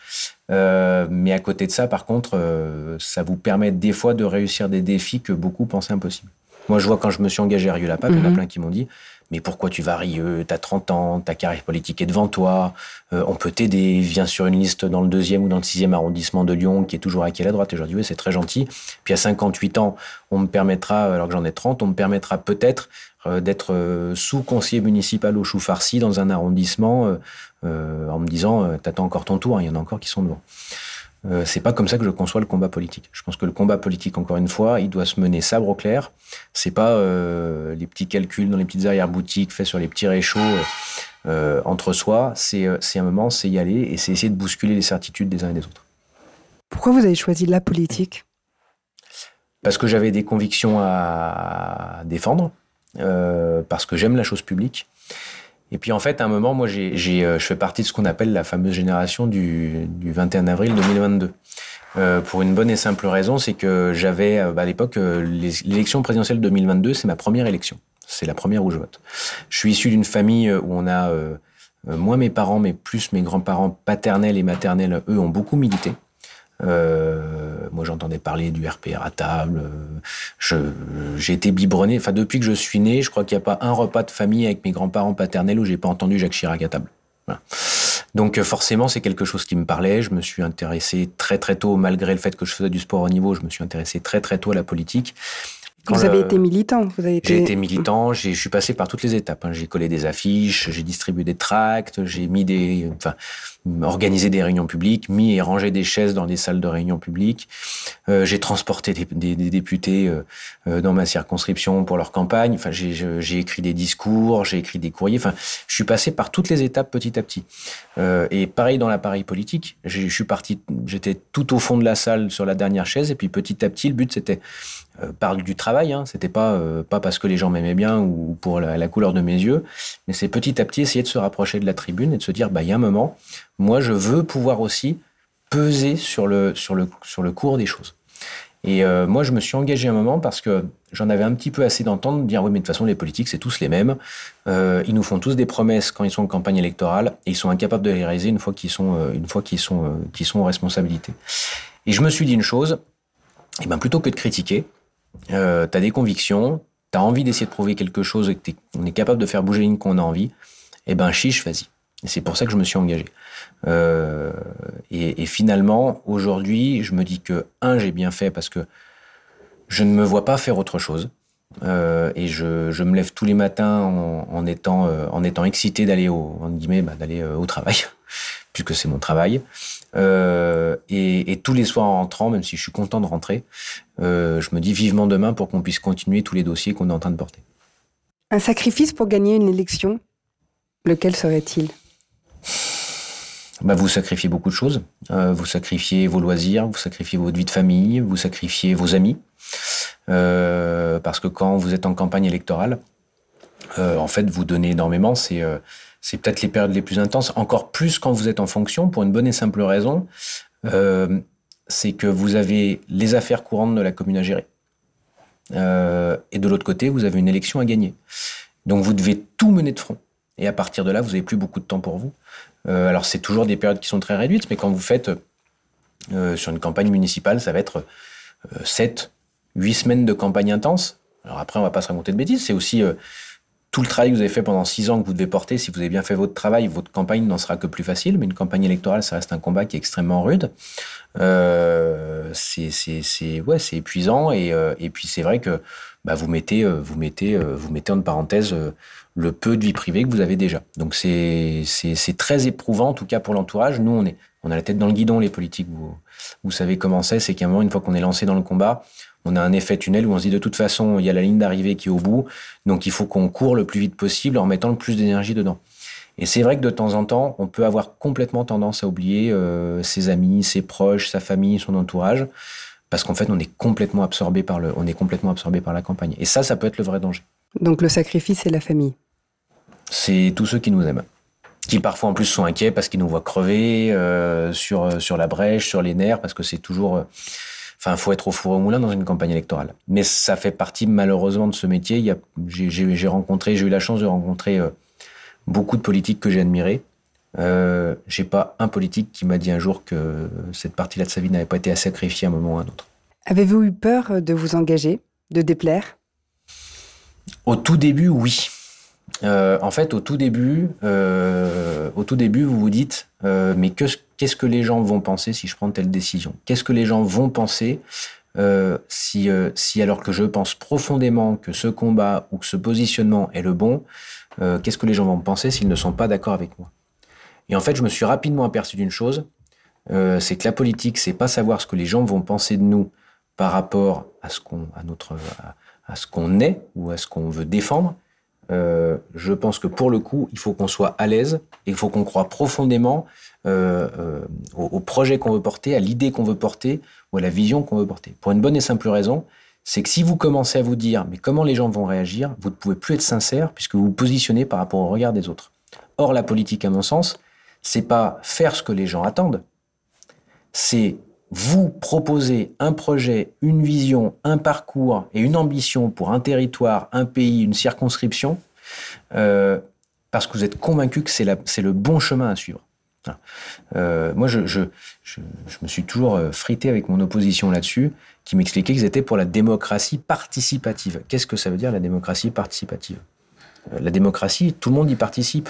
[SPEAKER 2] Euh, mais à côté de ça, par contre, euh, ça vous permet des fois de réussir des défis que beaucoup pensaient impossibles. Moi, je vois quand je me suis engagé à Rieux la Pape, mm -hmm. il y en a plein qui m'ont dit Mais pourquoi tu vas à Rieux? T'as 30 ans, ta carrière politique est devant toi, euh, on peut t'aider, viens sur une liste dans le deuxième ou dans le sixième arrondissement de Lyon qui est toujours acquis à la droite. Et je leur dis Oui, c'est très gentil. Puis à 58 ans, on me permettra, alors que j'en ai 30, on me permettra peut-être d'être sous-conseiller municipal au chou farci dans un arrondissement en me disant euh, T'attends encore ton tour, hein, il y en a encore qui sont devant. Euh, c'est pas comme ça que je conçois le combat politique. Je pense que le combat politique, encore une fois, il doit se mener sabre au clair. C'est pas euh, les petits calculs dans les petites arrière-boutiques faits sur les petits réchauds euh, entre soi. C'est un moment, c'est y aller et c'est essayer de bousculer les certitudes des uns et des autres.
[SPEAKER 1] Pourquoi vous avez choisi la politique?
[SPEAKER 2] Parce que j'avais des convictions à défendre, euh, parce que j'aime la chose publique. Et puis en fait, à un moment, moi, j'ai, euh, je fais partie de ce qu'on appelle la fameuse génération du, du 21 avril 2022. Euh, pour une bonne et simple raison, c'est que j'avais, bah, à l'époque, l'élection présidentielle 2022, c'est ma première élection. C'est la première où je vote. Je suis issu d'une famille où on a, euh, moi, mes parents, mais plus mes grands-parents paternels et maternels, eux, ont beaucoup milité. Euh, moi, j'entendais parler du RPR à table. J'ai été biberonné. Enfin, depuis que je suis né, je crois qu'il n'y a pas un repas de famille avec mes grands-parents paternels où j'ai pas entendu Jacques Chirac à table. Voilà. Donc euh, forcément, c'est quelque chose qui me parlait. Je me suis intéressé très très tôt, malgré le fait que je faisais du sport au niveau, je me suis intéressé très très tôt à la politique.
[SPEAKER 1] Quand vous avez été militant vous avez.
[SPEAKER 2] J'ai été militant, je suis passé par toutes les étapes. Hein. J'ai collé des affiches, j'ai distribué des tracts, j'ai mis des, enfin, organisé des réunions publiques, mis et rangé des chaises dans des salles de réunion publiques. Euh, j'ai transporté des, députés euh, euh, dans ma circonscription pour leur campagne. Enfin, j'ai écrit des discours, j'ai écrit des courriers. Enfin, je suis passé par toutes les étapes petit à petit. Et pareil dans l'appareil politique. Je suis parti, j'étais tout au fond de la salle sur la dernière chaise, et puis petit à petit, le but c'était par du travail. Hein. C'était pas pas parce que les gens m'aimaient bien ou pour la, couleur de mes yeux, mais c'est petit à petit essayer de se rapprocher de la tribune et de se dire bah il y a un moment, moi je veux pouvoir aussi peser sur le sur le sur le cours des choses. Et euh, moi, je me suis engagé un moment parce que j'en avais un petit peu assez d'entendre dire oui, mais de toute façon, les politiques, c'est tous les mêmes. Euh, ils nous font tous des promesses quand ils sont en campagne électorale et ils sont incapables de les réaliser une fois qu'ils sont, euh, une fois qu'ils sont, qu'ils sont en responsabilité. Et je me suis dit une chose, et eh ben plutôt que de critiquer, euh, tu as des convictions, tu as envie d'essayer de prouver quelque chose et qu'on est capable de faire bouger une qu'on a envie, et eh ben chiche, vas-y. C'est pour ça que je me suis engagé. Euh, et, finalement, aujourd'hui, je me dis que, un, j'ai bien fait parce que je ne me vois pas faire autre chose. Euh, et je, me lève tous les matins en, euh, étant excité d'aller au, bah, au travail, puisque c'est mon travail. Et, et, tous les soirs en rentrant, même si je suis content de rentrer, je me dis vivement demain pour qu'on puisse continuer tous les dossiers qu'on est en train de porter.
[SPEAKER 1] Un sacrifice pour gagner une élection, lequel serait-il?
[SPEAKER 2] Bah, vous sacrifiez beaucoup de choses. Euh, vous sacrifiez vos loisirs, vous sacrifiez votre vie de famille, vous sacrifiez vos amis. Euh, parce que quand vous êtes en campagne électorale, euh, en fait, vous donnez énormément. C'est c'est peut-être les périodes les plus intenses, encore plus quand vous êtes en fonction, pour une bonne et simple raison. C'est que vous avez les affaires courantes de la commune à gérer. et de l'autre côté, vous avez une élection à gagner. Donc vous devez tout mener de front. Et à partir de là, vous n'avez plus beaucoup de temps pour vous. Euh, alors, c'est toujours des périodes qui sont très réduites, mais quand vous faites euh, sur une campagne municipale, ça va être euh, 7, 8 semaines de campagne intense. Alors après, on va pas se raconter de bêtises. C'est aussi euh, tout le travail que vous avez fait pendant 6 ans que vous devez porter. Si vous avez bien fait votre travail, votre campagne n'en sera que plus facile. Mais une campagne électorale, ça reste un combat qui est extrêmement rude. Euh, c'est ouais, épuisant. Et, euh, et puis, c'est vrai que bah, vous, mettez, vous, mettez, vous mettez en parenthèse le peu de vie privée que vous avez déjà. Donc c'est très éprouvant, en tout cas pour l'entourage. Nous, on est on a la tête dans le guidon, les politiques. Vous, vous savez comment c'est, c'est qu'à un moment, une fois qu'on est lancé dans le combat, on a un effet tunnel où on se dit de toute façon, il y a la ligne d'arrivée qui est au bout, donc il faut qu'on court le plus vite possible en mettant le plus d'énergie dedans. Et c'est vrai que de temps en temps, on peut avoir complètement tendance à oublier euh, ses amis, ses proches, sa famille, son entourage, parce qu'en fait, on est complètement absorbé par le, on est complètement absorbé par la campagne. Et ça, ça peut être le vrai danger.
[SPEAKER 1] Donc le sacrifice, c'est la famille.
[SPEAKER 2] C'est tous ceux qui nous aiment, qui parfois en plus sont inquiets parce qu'ils nous voient crever euh, sur sur la brèche, sur les nerfs, parce que c'est toujours, euh, enfin, faut être au four au moulin dans une campagne électorale. Mais ça fait partie malheureusement de ce métier. J'ai rencontré, j'ai eu la chance de rencontrer euh, beaucoup de politiques que j'ai admirés. Euh, j'ai pas un politique qui m'a dit un jour que cette partie-là de sa vie n'avait pas été à sacrifier à un moment ou à un autre.
[SPEAKER 1] Avez-vous eu peur de vous engager, de déplaire?
[SPEAKER 2] Au tout début, oui. Euh, en fait, au tout début, euh, au tout début, vous vous dites, euh, mais qu'est-ce que les gens vont penser si je prends telle décision? Qu'est-ce que les gens vont penser si, alors que je pense profondément que ce combat ou que ce positionnement est le bon, qu'est-ce que les gens vont penser s'ils ne sont pas d'accord avec moi? Et en fait, je me suis rapidement aperçu d'une chose, c'est que la politique, c'est pas savoir ce que les gens vont penser de nous par rapport à ce qu'on, à notre, à ce qu'on est ou à ce qu'on veut défendre euh, je pense que pour le coup, il faut qu'on soit à l'aise et il faut qu'on croit profondément euh, euh, au, projet qu'on veut porter, à l'idée qu'on veut porter ou à la vision qu'on veut porter. Pour une bonne et simple raison, c'est que si vous commencez à vous dire mais comment les gens vont réagir, vous ne pouvez plus être sincère puisque vous vous positionnez par rapport au regard des autres. Or, la politique, à mon sens, c'est pas faire ce que les gens attendent, c'est vous proposer un projet, une vision, un parcours et une ambition pour un territoire, un pays, une circonscription, euh, parce que vous êtes convaincu que c'est le bon chemin à suivre. Euh, moi, je, me suis toujours euh, frité avec mon opposition là-dessus, qui m'expliquait qu'ils étaient pour la démocratie participative. Qu'est-ce que ça veut dire la démocratie participative? La démocratie, tout le monde y participe.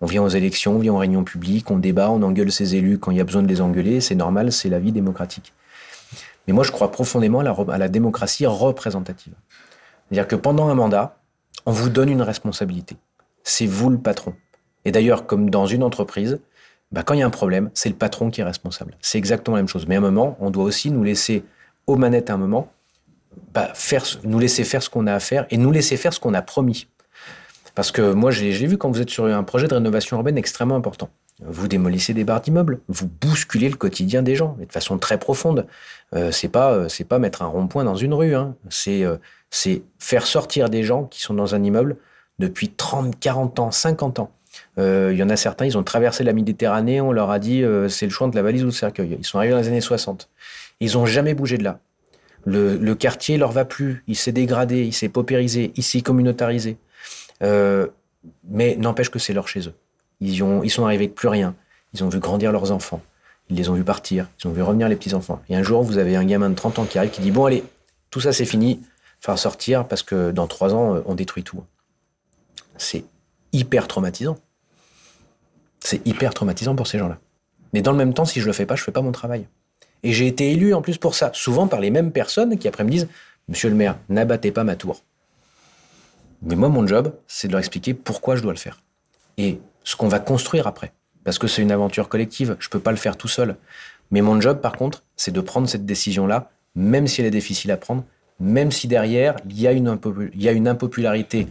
[SPEAKER 2] On vient aux élections, on vient aux réunions publiques, on débat, on engueule ses élus quand il y a besoin de les engueuler, c'est normal, c'est la vie démocratique. Mais moi, je crois profondément à la, démocratie représentative. C'est-à-dire que pendant un mandat, on vous donne une responsabilité. C'est vous le patron. Et d'ailleurs, comme dans une entreprise, bah, quand il y a un problème, c'est le patron qui est responsable. C'est exactement la même chose. Mais à un moment, on doit aussi nous laisser aux manettes à un moment, bah, nous laisser faire ce qu'on a à faire et nous laisser faire ce qu'on a promis. Parce que moi, j'ai vu quand vous êtes sur un projet de rénovation urbaine extrêmement important. vous démolissez des barres d'immeubles, vous bousculez le quotidien des gens, mais de façon très profonde. Euh, c'est pas, euh, c'est pas mettre un rond-point dans une rue, hein. c'est, euh, c'est faire sortir des gens qui sont dans un immeuble depuis 30, 40 ans, 50 ans. Il y en a certains, ils ont traversé la Méditerranée, on leur a dit c'est le choix de la valise ou le cercueil. Ils sont arrivés dans les années 60. Ils ont jamais bougé de là. Le, le quartier leur va plus, il s'est dégradé, il s'est paupérisé, il s'est communautarisé. Mais n'empêche que c'est leur chez eux. Ils, ont, ils sont arrivés avec plus rien. Ils ont vu grandir leurs enfants. Ils les ont vus partir. Ils ont vu revenir les petits-enfants. Et un jour, vous avez un gamin de 30 ans qui arrive qui dit Bon, allez, tout ça c'est fini, faire sortir parce que dans trois ans, euh, on détruit tout. C'est hyper traumatisant. C'est hyper traumatisant pour ces gens-là. Mais dans le même temps, si je le fais pas, je fais pas mon travail. Et j'ai été élu en plus pour ça, souvent par les mêmes personnes qui après me disent Monsieur le maire, n'abattez pas ma tour. Mais moi, mon job, c'est de leur expliquer pourquoi je dois le faire. Et ce qu'on va construire après. Parce que c'est une aventure collective, je ne peux pas le faire tout seul. Mais mon job, par contre, c'est de prendre cette décision-là, même si elle est difficile à prendre, même si derrière, il y a une, impopularité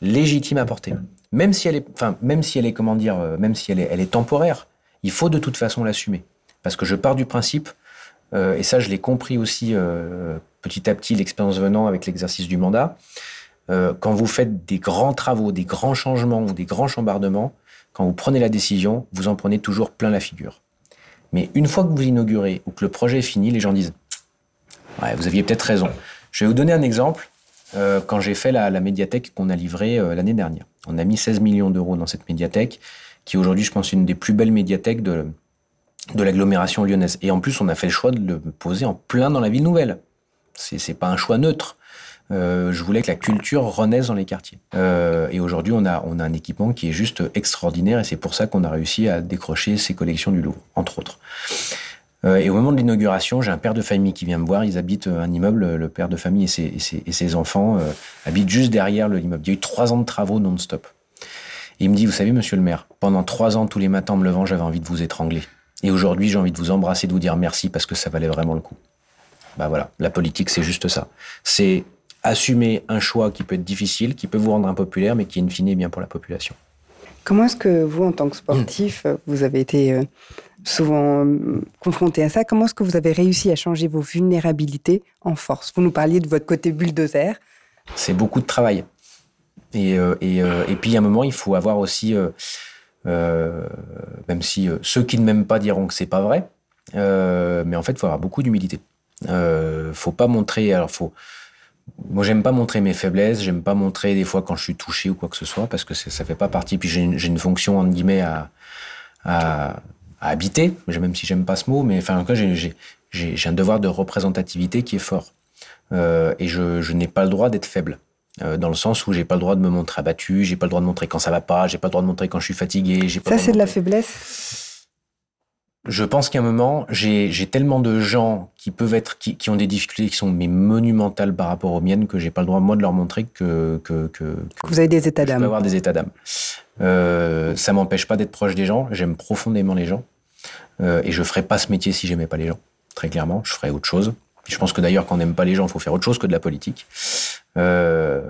[SPEAKER 2] légitime à porter. Même si elle est, enfin, même si elle est, comment dire, euh, même si elle est, elle est temporaire, il faut de toute façon l'assumer. Parce que je pars du principe, euh, et ça je l'ai compris aussi euh, petit à petit, l'expérience venant avec l'exercice du mandat, quand vous faites des grands travaux, des grands changements ou des grands chambardements, quand vous prenez la décision, vous en prenez toujours plein la figure. Mais une fois que vous inaugurez ou que le projet est fini, les gens disent Ouais, vous aviez peut-être raison. Je vais vous donner un exemple. Euh, quand j'ai fait la, médiathèque qu'on a livrée euh, l'année dernière, on a mis 16 millions d'euros dans cette médiathèque, qui aujourd'hui, je pense, est une des plus belles médiathèques de, de l'agglomération lyonnaise. Et en plus, on a fait le choix de le poser en plein dans la ville nouvelle. C'est, c'est pas un choix neutre. Euh, je voulais que la culture renaisse dans les quartiers. Euh, et aujourd'hui, on a, on a un équipement qui est juste extraordinaire et c'est pour ça qu'on a réussi à décrocher ces collections du Louvre, entre autres. Euh, et au moment de l'inauguration, j'ai un père de famille qui vient me voir. Ils habitent un immeuble, le père de famille et ses, et ses, enfants habitent juste derrière l'immeuble. Il y a eu trois ans de travaux non-stop. Et il me dit, vous savez, monsieur le maire, pendant trois ans, tous les matins en me levant, j'avais envie de vous étrangler. Et aujourd'hui, j'ai envie de vous embrasser, de vous dire merci parce que ça valait vraiment le coup. Bah voilà, la politique, c'est juste ça. C'est assumer un choix qui peut être difficile, qui peut vous rendre impopulaire, mais qui, in fine, est bien pour la population.
[SPEAKER 1] Comment est-ce que vous, en tant que sportif, hmm. vous avez été euh, souvent euh, confronté à ça? Comment est-ce que vous avez réussi à changer vos vulnérabilités en force? Vous nous parliez de votre côté bulldozer.
[SPEAKER 2] C'est beaucoup de travail. Et, euh, et, et, puis, à un moment, il faut avoir aussi, même si ceux qui ne m'aiment pas diront que c'est pas vrai, mais en fait, il faut avoir beaucoup d'humilité. Euh, faut pas montrer. Alors, faut moi, j'aime pas montrer mes faiblesses, j'aime pas montrer des fois quand je suis touché ou quoi que ce soit, parce que ça fait pas partie. Puis j'ai une, fonction, entre guillemets, à, à, à habiter, même si j'aime pas ce mot, mais enfin, en tout cas, j'ai un devoir de représentativité qui est fort. Euh, et je, je n'ai pas le droit d'être faible. Euh, dans le sens où j'ai pas le droit de me montrer abattu, j'ai pas le droit de montrer quand ça va pas, j'ai pas le droit de montrer quand je suis fatigué.
[SPEAKER 1] Pas ça, c'est de la faiblesse?
[SPEAKER 2] Je pense qu'à un moment, j'ai tellement de gens qui peuvent être, qui, qui, ont des difficultés qui sont mais monumentales par rapport aux miennes que j'ai pas le droit moi de leur montrer que que, que,
[SPEAKER 1] vous avez des états d'âme.
[SPEAKER 2] Avoir des états d'âme. Euh, ça m'empêche pas d'être proche des gens. J'aime profondément les gens euh, et je ferais pas ce métier si j'aimais pas les gens. Très clairement, je ferais autre chose. je pense que d'ailleurs, quand on n'aime pas les gens, il faut faire autre chose que de la politique. Euh,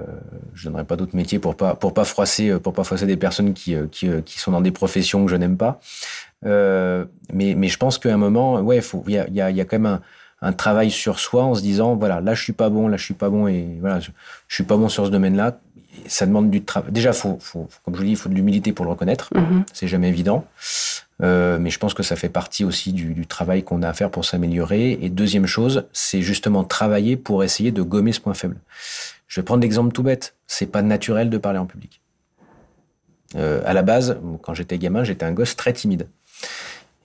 [SPEAKER 2] je donnerais pas d'autres métiers pour pas pour pas froisser pour pas froisser des personnes qui, qui, qui sont dans des professions que je n'aime pas. Euh, mais, mais je pense qu'à un moment, ouais, il y a, y, a, y a quand même un, un, travail sur soi en se disant, voilà, là je suis pas bon, là je suis pas bon, et voilà, je, je suis pas bon sur ce domaine-là. Ça demande du travail. Déjà, faut, faut, comme je vous dis, il faut de l'humilité pour le reconnaître. Mm-hmm. C'est jamais évident. Euh, mais je pense que ça fait partie aussi du, du travail qu'on a à faire pour s'améliorer. Et deuxième chose, c'est justement travailler pour essayer de gommer ce point faible. Je vais prendre l'exemple tout bête. C'est pas naturel de parler en public. Euh, à la base, quand j'étais gamin, j'étais un gosse très timide.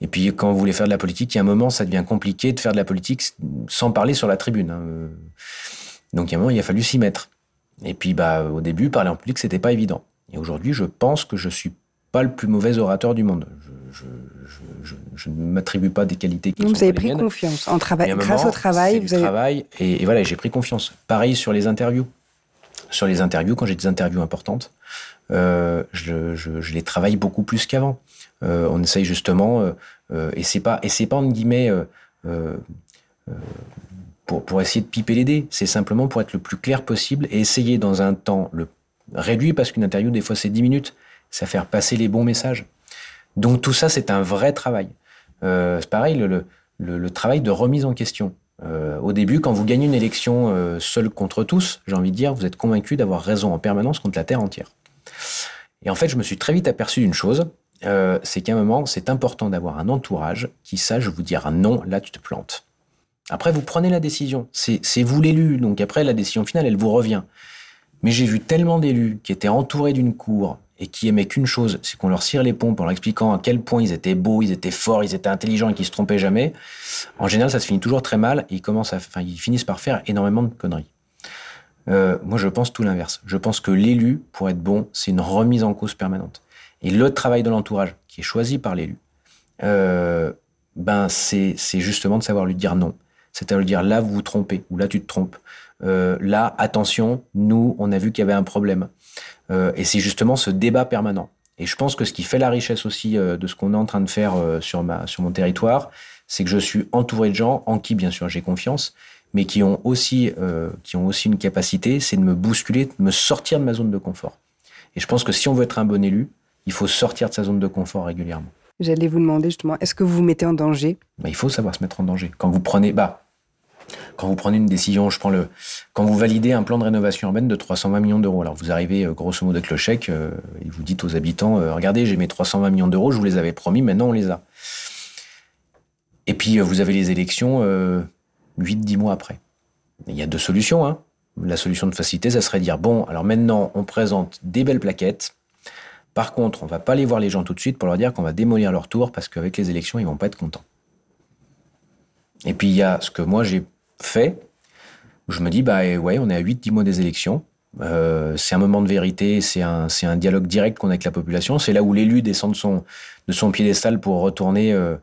[SPEAKER 2] Et puis, quand vous voulez faire de la politique, il y a un moment, ça devient compliqué de faire de la politique sans parler sur la tribune. Hein. Donc, il y a un moment, il a fallu s'y mettre. Et puis, bah, au début, parler en public, c'était pas évident. Et aujourd'hui, je pense que je suis pas le plus mauvais orateur du monde. Je, je, je, ne m'attribue pas des qualités qui
[SPEAKER 1] Vous avez pris confiance en travail, grâce au travail.
[SPEAKER 2] Vous avez... travail et, et voilà, j'ai pris confiance. Pareil sur les interviews. Sur les interviews, quand j'ai des interviews importantes, euh, je, les travaille beaucoup plus qu'avant. Euh, on essaye justement, euh, euh, et c'est pas, et c'est pas en guillemets pour, pour essayer de piper les dés, c'est simplement pour être le plus clair possible et essayer dans un temps réduit, parce qu'une interview, des fois, c'est 10 minutes, ça faire passer les bons messages. Donc tout ça, c'est un vrai travail. C'est pareil, le, le, travail de remise en question. Au début, quand vous gagnez une élection seul contre tous, j'ai envie de dire, vous êtes convaincu d'avoir raison en permanence contre la Terre entière. Et en fait, je me suis très vite aperçu d'une chose, c'est qu'à un moment, c'est important d'avoir un entourage qui sache vous dire non, là tu te plantes. Après, vous prenez la décision. C'est vous l'élu, donc après, la décision finale, elle vous revient. Mais j'ai vu tellement d'élus qui étaient entourés d'une cour, et qui aimaient qu'une chose, c'est qu'on leur cire les pompes en leur expliquant à quel point ils étaient beaux, ils étaient forts, ils étaient intelligents et qu'ils se trompaient jamais, en général, ça se finit toujours très mal et ils finissent par faire énormément de conneries. Euh, moi, je pense tout l'inverse. Je pense que l'élu, pour être bon, c'est une remise en cause permanente. Et le travail de l'entourage, qui est choisi par l'élu, euh, ben c'est justement de savoir lui dire non. C'est à lui dire là, vous vous trompez, ou là, tu te trompes. Euh, là, attention, nous, on a vu qu'il y avait un problème. Euh, et c'est justement ce débat permanent. Et je pense que ce qui fait la richesse aussi de ce qu'on est en train de faire sur, ma, sur mon territoire, c'est que je suis entouré de gens en qui, bien sûr, j'ai confiance, mais qui ont aussi, qui ont aussi une capacité, c'est de me bousculer, de me sortir de ma zone de confort. Et je pense que si on veut être un bon élu, il faut sortir de sa zone de confort régulièrement.
[SPEAKER 1] J'allais vous demander justement, est-ce que vous vous mettez en danger?
[SPEAKER 2] Bah, Il faut savoir se mettre en danger. Quand vous prenez, bah, quand vous prenez une décision, je prends le, quand vous validez un plan de rénovation urbaine de 320 millions d'euros, alors vous arrivez euh, grosso modo avec le chèque euh, et vous dites aux habitants, euh, regardez, j'ai mes 320 millions d'euros, je vous les avais promis, maintenant on les a. Et puis vous avez les élections 8-10 mois après. Il y a deux solutions. Hein. La solution de facilité, ça serait de dire, bon, alors maintenant on présente des belles plaquettes. Par contre, on va pas aller voir les gens tout de suite pour leur dire qu'on va démolir leur tour parce qu'avec les élections, ils vont pas être contents. Et puis il y a ce que moi j'ai fait, je me dis, bah ouais, on est à 8-10 mois des élections. Euh, c'est un moment de vérité, c'est un, dialogue direct qu'on a avec la population. C'est là où l'élu descend de son, de son piédestal pour retourner euh,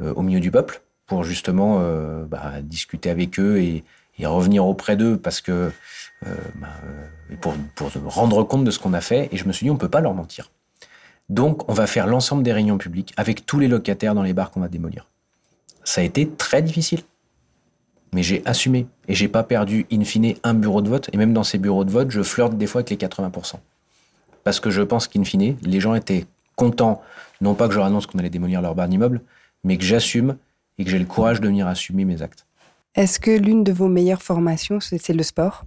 [SPEAKER 2] euh, au milieu du peuple, pour justement bah, discuter avec eux et, et revenir auprès d'eux parce que bah, pour, pour rendre compte de ce qu'on a fait. Et je me suis dit, on peut pas leur mentir. Donc, on va faire l'ensemble des réunions publiques avec tous les locataires dans les bars qu'on va démolir. Ça a été très difficile mais j'ai assumé et j'ai pas perdu in fine un bureau de vote. Et même dans ces bureaux de vote, je flirte des fois avec les 80%. Parce que je pense qu'in fine, les gens étaient contents, non pas que je leur annonce qu'on allait démolir leur bar d'immeuble, mais que j'assume et que j'ai le courage de venir assumer mes actes.
[SPEAKER 1] Est-ce que l'une de vos meilleures formations, c'est le sport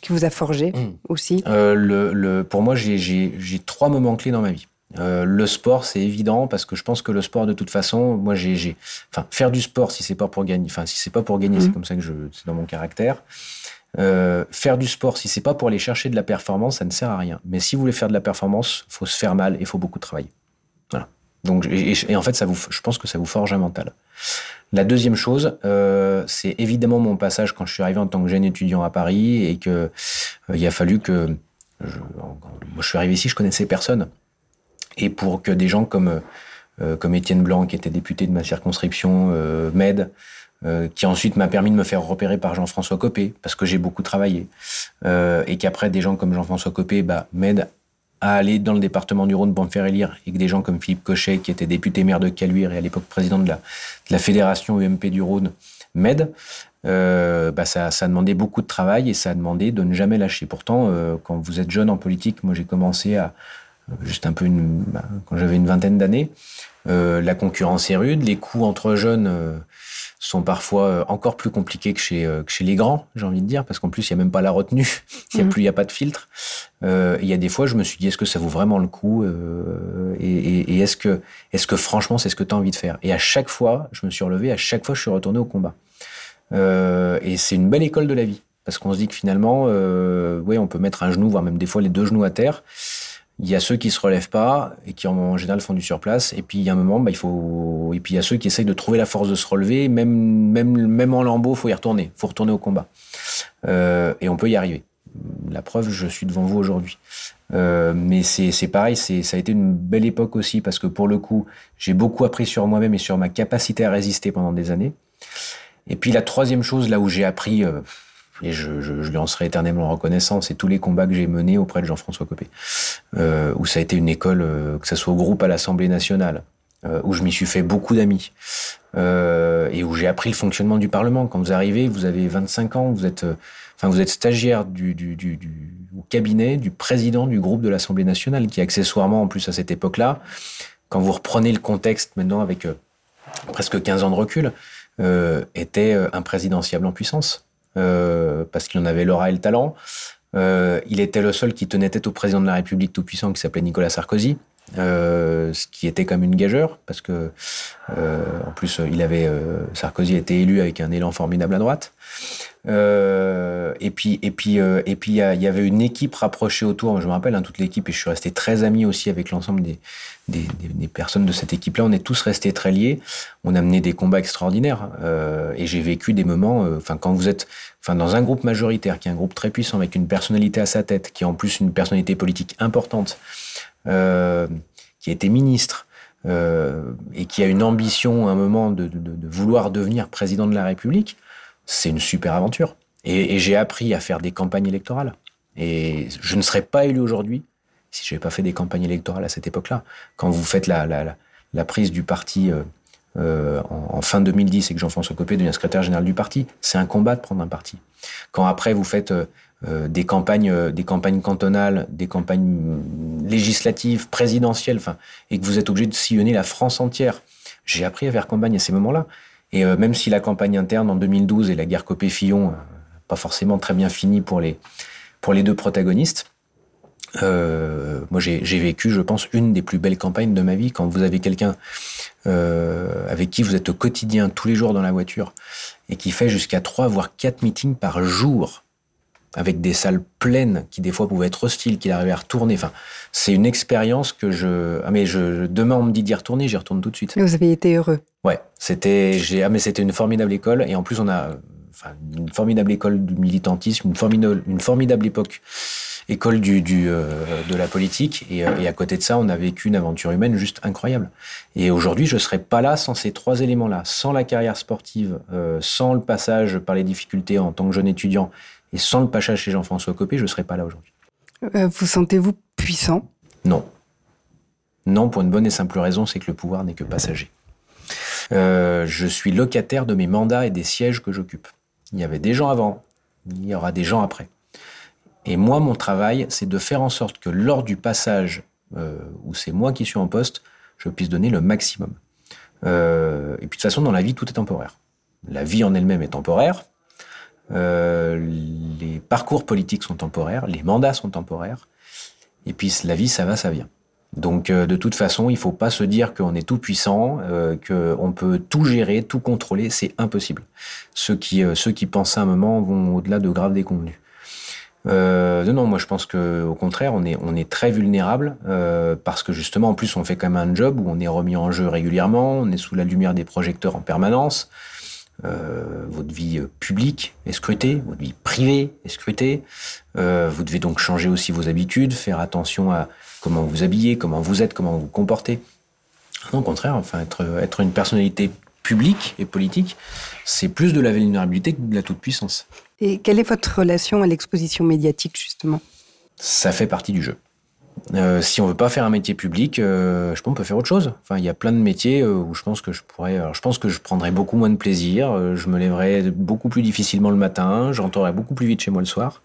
[SPEAKER 1] qui vous a forgé mmh. aussi?
[SPEAKER 2] Euh, le, Pour moi, j'ai trois moments clés dans ma vie. Euh, le sport, c'est évident parce que je pense que le sport, de toute façon, moi, j'ai, enfin, faire du sport, si c'est pas pour gagner, enfin, si c'est pas pour gagner, c'est mmh. comme ça que je, c'est dans mon caractère. Euh, faire du sport, si c'est pas pour aller chercher de la performance, ça ne sert à rien. Mais si vous voulez faire de la performance, faut se faire mal et faut beaucoup travailler. Voilà. Donc, et, en fait, ça vous, je pense que ça vous forge un mental. La deuxième chose, euh, c'est évidemment mon passage quand je suis arrivé en tant que jeune étudiant à Paris et que il a fallu que je, moi, je suis arrivé ici, je connaissais personne. Et pour que des gens comme euh, Étienne Blanc, qui était député de ma circonscription, euh, m'aident, euh, qui ensuite m'a permis de me faire repérer par Jean-François Copé, parce que j'ai beaucoup travaillé, euh, et qu'après des gens comme Jean-François Copé bah, m'aident à aller dans le département du Rhône pour me faire élire, et que des gens comme Philippe Cochet, qui était député maire de Caluire et à l'époque président de la, fédération UMP du Rhône, m'aident, euh, bah ça, ça a demandé beaucoup de travail et ça a demandé de ne jamais lâcher. Pourtant, euh, quand vous êtes jeune en politique, moi j'ai commencé à, juste un peu bah, quand j'avais une vingtaine d'années. Euh, la concurrence est rude, les coûts entre jeunes sont parfois euh, encore plus compliqués que chez, que chez les grands, j'ai envie de dire, parce qu'en plus, il n'y a même pas la retenue, il n'y a, mmh. plus, il y a pas de filtre. Il y a des fois, je me suis dit, est-ce que ça vaut vraiment le coup Et, et, et est-ce que, est que franchement, c'est ce que tu as envie de faire? Et à chaque fois, je me suis relevé, à chaque fois, je suis retourné au combat. et c'est une belle école de la vie, parce qu'on se dit que finalement, oui, on peut mettre un genou, voire même des fois les deux genoux à terre. Il y a ceux qui se relèvent pas et qui en général font du surplace. Et puis il y a un moment, bah, il faut. Et puis il y a ceux qui essayent de trouver la force de se relever. Même même même en lambeau, faut y retourner. Faut retourner au combat. Euh, et on peut y arriver. La preuve, je suis devant vous aujourd'hui. Euh, mais c'est pareil, ça a été une belle époque aussi parce que pour le coup, j'ai beaucoup appris sur moi-même et sur ma capacité à résister pendant des années. Et puis la troisième chose là où j'ai appris. Euh, et je, je, je, lui en serai éternellement reconnaissant. C'est tous les combats que j'ai menés auprès de Jean-François Copé, euh, où ça a été une école, euh, que ce soit au groupe à l'Assemblée nationale, euh, où je m'y suis fait beaucoup d'amis, euh, et où j'ai appris le fonctionnement du Parlement. Quand vous arrivez, vous avez 25 ans, vous êtes, euh, enfin, vous êtes stagiaire du, du, du, du cabinet du président du groupe de l'Assemblée nationale, qui accessoirement, en plus à cette époque-là, quand vous reprenez le contexte maintenant avec presque 15 ans de recul, était imprésidentiable en puissance. Parce qu'il en avait l'aura et le talent. il était le seul qui tenait tête au président de la République tout puissant qui s'appelait Nicolas Sarkozy. Euh, ce qui était comme une gageure parce que euh, en plus il avait euh, Sarkozy a été élu avec un élan formidable à droite et puis et puis et puis il y, avait une équipe rapprochée autour. Je me rappelle hein, toute l'équipe et je suis resté très ami aussi avec l'ensemble des personnes de cette équipe là on est tous restés très liés. On a mené des combats extraordinaires et j'ai vécu des moments enfin quand vous êtes enfin dans un groupe majoritaire qui est un groupe très puissant avec une personnalité à sa tête qui est en plus une personnalité politique importante euh, qui a été ministre euh, et qui a une ambition à un moment de, vouloir devenir président de la République, c'est une super aventure. Et, j'ai appris à faire des campagnes électorales. Et je ne serais pas élu aujourd'hui si je n'avais pas fait des campagnes électorales à cette époque-là. Quand vous faites la, prise du parti euh, en, fin 2010 et que Jean-François Copé devient secrétaire général du parti, c'est un combat de prendre un parti. Quand après vous faites euh, des campagnes, euh, des campagnes cantonales, des campagnes législatives, présidentielles, et que vous êtes obligé de sillonner la France entière. J'ai appris à faire campagne à ces moments-là. Et euh, même si la campagne interne en 2012 et la guerre Copé-Fillon, pas forcément très bien fini pour les, pour les deux protagonistes, moi j'ai vécu, je pense, une des plus belles campagnes de ma vie. Quand vous avez quelqu'un avec qui vous êtes au quotidien, tous les jours dans la voiture, et qui fait jusqu'à trois voire quatre meetings par jour avec des salles pleines qui des fois pouvaient être hostiles, qu'il arrivait à retourner. Enfin, c'est une expérience que je. Ah mais je demain on me dit d'y retourner, j'y retourne tout de suite.
[SPEAKER 1] Vous avez été heureux.
[SPEAKER 2] Ouais, c'était j'ai ah mais c'était une formidable école et en plus on a enfin une formidable école du militantisme, une formidable une formidable époque école du, du euh, de la politique et, euh, et, à côté de ça on a vécu une aventure humaine juste incroyable. Et aujourd'hui je serais pas là sans ces trois éléments là, sans la carrière sportive, euh, sans le passage par les difficultés en tant que jeune étudiant et sans le passage chez Jean-François Copé, je ne serais pas là aujourd'hui.
[SPEAKER 1] Euh, vous sentez-vous puissant?
[SPEAKER 2] Non. Non, pour une bonne et simple raison, c'est que le pouvoir n'est que passager. Euh, je suis locataire de mes mandats et des sièges que j'occupe. Il y avait des gens avant, il y aura des gens après. Et moi, mon travail, c'est de faire en sorte que lors du passage euh, où c'est moi qui suis en poste, je puisse donner le maximum. et puis de toute façon, dans la vie, tout est temporaire. La vie en elle-même est temporaire, euh, les parcours politiques sont temporaires, les mandats sont temporaires, et puis la vie, ça va, ça vient. Donc euh, de toute façon, il faut pas se dire qu'on est tout puissant, euh, qu'on peut tout gérer, tout contrôler, c'est impossible. Ceux qui, euh, ceux qui pensent à un moment vont au-delà de graves déconvenus. Euh, non, moi je pense que au contraire, on est on est très vulnérable euh, parce que justement en plus on fait quand même un job où on est remis en jeu régulièrement, on est sous la lumière des projecteurs en permanence. Euh, votre vie euh, publique est scrutée, votre vie privée est scrutée. Euh, vous devez donc changer aussi vos habitudes, faire attention à comment vous habillez, comment vous êtes, comment vous vous comportez. Non, au contraire, enfin, être, être une personnalité publique et politique, c'est plus de la vulnérabilité que de la toute-puissance.
[SPEAKER 1] Et quelle est votre relation à l'exposition médiatique, justement?
[SPEAKER 2] Ça fait partie du jeu. Euh, si on veut pas faire un métier public, euh, je pense qu'on peut faire autre chose. Enfin, il y a plein de métiers euh, où je pense que je pourrais. je pense que je prendrais beaucoup moins de plaisir. Je me lèverais beaucoup plus difficilement le matin. J'entrerais beaucoup plus vite chez moi le soir.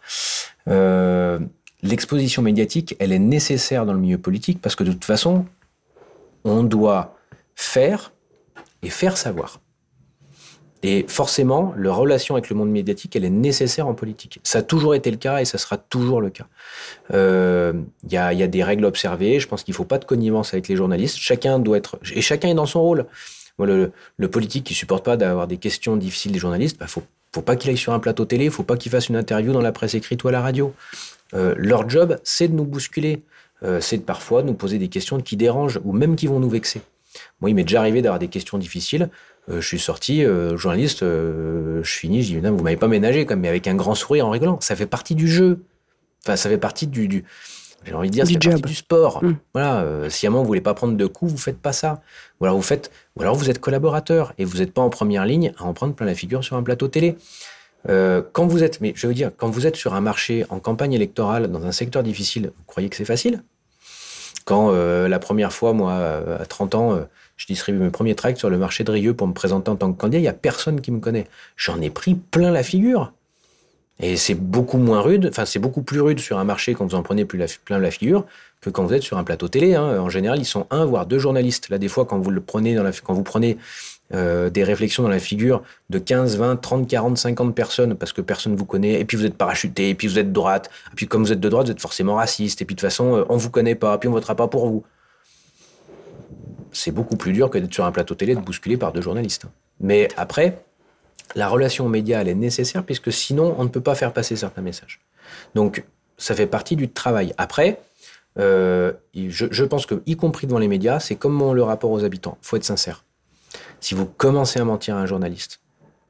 [SPEAKER 2] L'exposition médiatique, elle est nécessaire dans le milieu politique parce que de toute façon, on doit faire et faire savoir. Et forcément, la relation avec le monde médiatique, elle est nécessaire en politique. Ça a toujours été le cas et ça sera toujours le cas. Il euh, y, a, y, a, des règles observées. Je pense qu'il ne faut pas de connivence avec les journalistes. Chacun doit être et chacun est dans son rôle. Le, le politique qui supporte pas d'avoir des questions difficiles des journalistes, bah, faut, faut pas qu'il aille sur un plateau télé, faut pas qu'il fasse une interview dans la presse écrite ou à la radio. Euh, leur job, c'est de nous bousculer, euh, c'est de parfois nous poser des questions qui dérangent ou même qui vont nous vexer. Moi, il m'est déjà arrivé d'avoir des questions difficiles. Euh, je suis sorti, euh, journaliste, euh, je finis, je dis, non, vous m'avez pas ménagé, comme, mais avec un grand sourire en rigolant. Ça fait partie du jeu. Enfin, ça fait partie du, du j'ai envie de dire, c'est partie du sport. Mm. Voilà, euh, si à un moment vous voulez pas prendre de coups, vous faites pas ça. Ou alors vous faites, ou alors vous êtes collaborateur et vous n'êtes pas en première ligne à en prendre plein la figure sur un plateau télé. Euh, quand vous êtes, mais je veux dire, quand vous êtes sur un marché en campagne électorale dans un secteur difficile, vous croyez que c'est facile? Quand euh, la première fois, moi, à 30 ans, je distribue mes premiers tracts sur le marché de Rieux pour me présenter en tant que candidat. Il n'y a personne qui me connaît. J'en ai pris plein la figure. Et c'est beaucoup moins rude, enfin c'est beaucoup plus rude sur un marché quand vous en prenez plein la figure que quand vous êtes sur un plateau télé. Hein. En général, ils sont un voire deux journalistes. Là, des fois, quand vous le prenez euh, des réflexions dans la figure de 15, 20, 30, 40, 50 personnes parce que personne ne vous connaît, et puis vous êtes parachuté, et puis vous êtes droite, et puis comme vous êtes de droite, vous êtes forcément raciste, et puis de toute façon, euh, on vous connaît pas, puis on votera pas pour vous. C'est beaucoup plus dur que d'être sur un plateau télé de bousculé par deux journalistes. Mais après, la relation aux médias, elle est nécessaire puisque sinon, on ne peut pas faire passer certains messages. Donc, ça fait partie du travail. Après, euh, je, pense que, y compris devant les médias, c'est comme le rapport aux habitants. Il faut être sincère. Si vous commencez à mentir à un journaliste,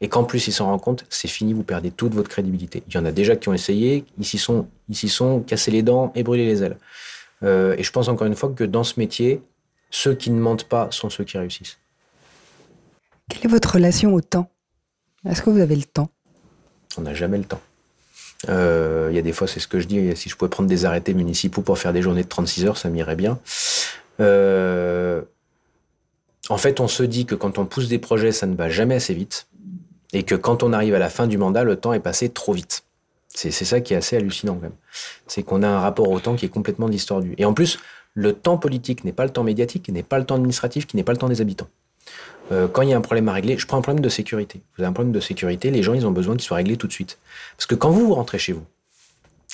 [SPEAKER 2] et qu'en plus il s'en rend compte, c'est fini, vous perdez toute votre crédibilité. Il y en a déjà qui ont essayé, ils s'y sont, sont cassés les dents et brûlé les ailes. Euh, et je pense encore une fois que dans ce métier, ceux qui ne mentent pas sont ceux qui réussissent.
[SPEAKER 1] Quelle est votre relation au temps? Est-ce que vous avez le temps?
[SPEAKER 2] On n'a jamais le temps. Euh, il y a des fois, c'est ce que je dis, si je pouvais prendre des arrêtés municipaux pour faire des journées de 36 heures, ça m'irait bien. Euh, en fait, on se dit que quand on pousse des projets, ça ne va jamais assez vite. Et que quand on arrive à la fin du mandat, le temps est passé trop vite. C'est ça qui est assez hallucinant quand même. C'est qu'on a un rapport au temps qui est complètement distordu. Et en plus, le temps politique n'est pas le temps médiatique, n'est pas le temps administratif, qui n'est pas le temps des habitants. Euh, quand il y a un problème à régler, je prends un problème de sécurité. Vous avez un problème de sécurité, les gens, ils ont besoin qu'il soit réglé tout de suite. Parce que quand vous, vous rentrez chez vous,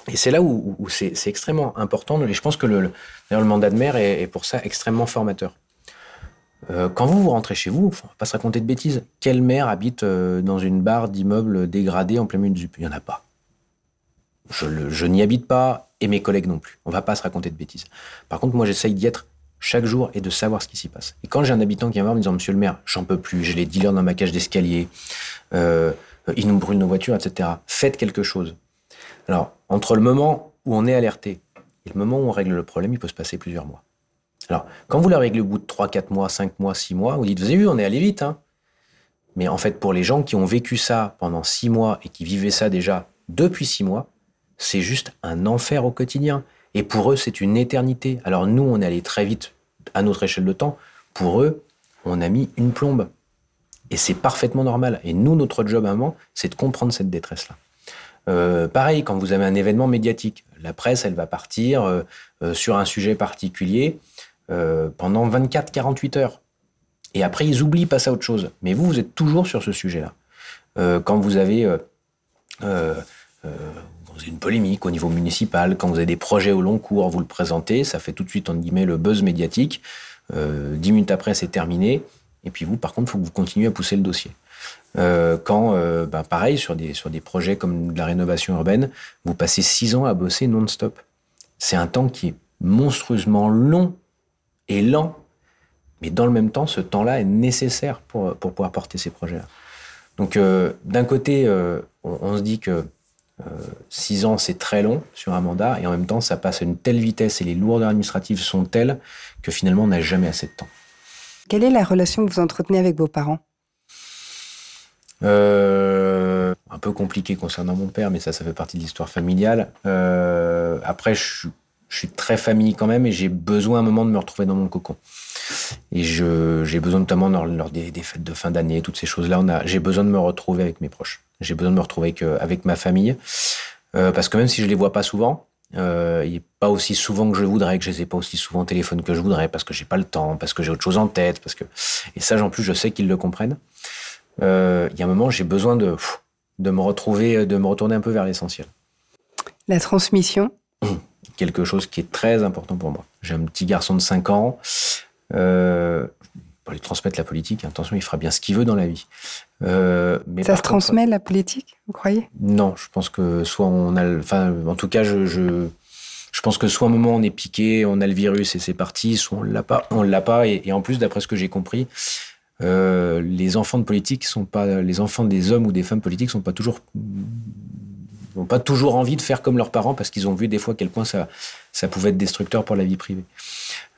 [SPEAKER 2] et c'est là où, c'est extrêmement important, et je pense que le, mandat de maire est, pour ça extrêmement formateur. Euh, quand vous, vous rentrez chez vous, on va pas se raconter de bêtises. Quel maire habite euh, dans une barre d'immeubles dégradés en plein milieu du Il n'y en a pas. Je, n'y habite pas, et mes collègues non plus. On va pas se raconter de bêtises. Par contre, moi, j'essaye d'y être chaque jour et de savoir ce qui s'y passe. Et quand j'ai un habitant qui vient voir me disant Monsieur le maire, j'en peux plus, j'ai les dealers dans ma cage d'escalier, euh, ils nous brûlent nos voitures, etc. Faites quelque chose. Alors, entre le moment où on est alerté et le moment où on règle le problème, il peut se passer plusieurs mois. Alors, quand vous la réglez au bout de 3, 4 mois, 5 mois, 6 mois, vous dites, vous avez vu, on est allé vite. Hein Mais en fait, pour les gens qui ont vécu ça pendant 6 mois et qui vivaient ça déjà depuis 6 mois, c'est juste un enfer au quotidien. Et pour eux, c'est une éternité. Alors nous, on est allé très vite à notre échelle de temps. Pour eux, on a mis une plombe. Et c'est parfaitement normal. Et nous, notre job à un moment, c'est de comprendre cette détresse-là. Euh, pareil, quand vous avez un événement médiatique, la presse, elle va partir euh, euh, sur un sujet particulier pendant 24-48 heures. Et après, ils oublient, passer à autre chose. Mais vous, vous êtes toujours sur ce sujet-là. quand vous avez avez une polémique au niveau municipal, quand vous avez des projets au long cours, vous le présentez, ça fait tout de suite, entre guillemets, le buzz médiatique. Euh, dix minutes après, c'est terminé. Et puis vous, par contre, il faut que vous continuez à pousser le dossier. Euh, quand, euh, ben, pareil, sur des, sur des projets comme de la rénovation urbaine, vous passez six ans à bosser non-stop. C'est un temps qui est monstrueusement long et lent. Mais dans le même temps, ce temps-là est nécessaire pour, pour pouvoir porter ces projets-là. Donc, d'un côté, on, se dit que euh, six ans, c'est très long sur un mandat, et en même temps, ça passe à une telle vitesse et les lourdeurs administratives sont telles que finalement, on n'a jamais assez de temps.
[SPEAKER 1] Quelle est la relation que vous entretenez avec vos parents?
[SPEAKER 2] Euh, Un peu compliqué concernant mon père, mais ça, ça fait partie de l'histoire familiale. Euh, après, je, suis très famille quand même, et j'ai besoin un moment de me retrouver dans mon cocon. Et j'ai besoin notamment lors, des, fêtes de fin d'année, toutes ces choses-là, j'ai besoin de me retrouver avec mes proches. J'ai besoin de me retrouver avec, avec ma famille. Euh, parce que même si je les vois pas souvent, euh, il n'est pas aussi souvent que je voudrais, que je les ai pas aussi souvent au téléphone que je voudrais, parce que j'ai pas le temps, parce que j'ai autre chose en tête, parce que et ça, en plus, je sais qu'ils le comprennent. Euh, il y a un moment, j'ai besoin de de me retrouver, de me retourner un peu vers l'essentiel.
[SPEAKER 1] La transmission.
[SPEAKER 2] Quelque chose qui est très important pour moi. J'ai un petit garçon de 5 ans. Euh, pour lui transmettre la politique. Attention, il fera bien ce qu'il veut dans la vie.
[SPEAKER 1] Euh, mais ça se transmet la politique, vous croyez?
[SPEAKER 2] Non, je pense que soit on a, enfin, en tout cas, je, je, je, pense que soit un moment on est piqué, on a le virus et c'est parti, soit on l'a pas, on l'a pas. Et, en plus, d'après ce que j'ai compris, euh, les enfants de politique sont pas, les enfants des hommes ou des femmes politiques sont pas toujours n'ont pas toujours envie de faire comme leurs parents parce qu'ils ont vu des fois à quel point ça, ça pouvait être destructeur pour la vie privée.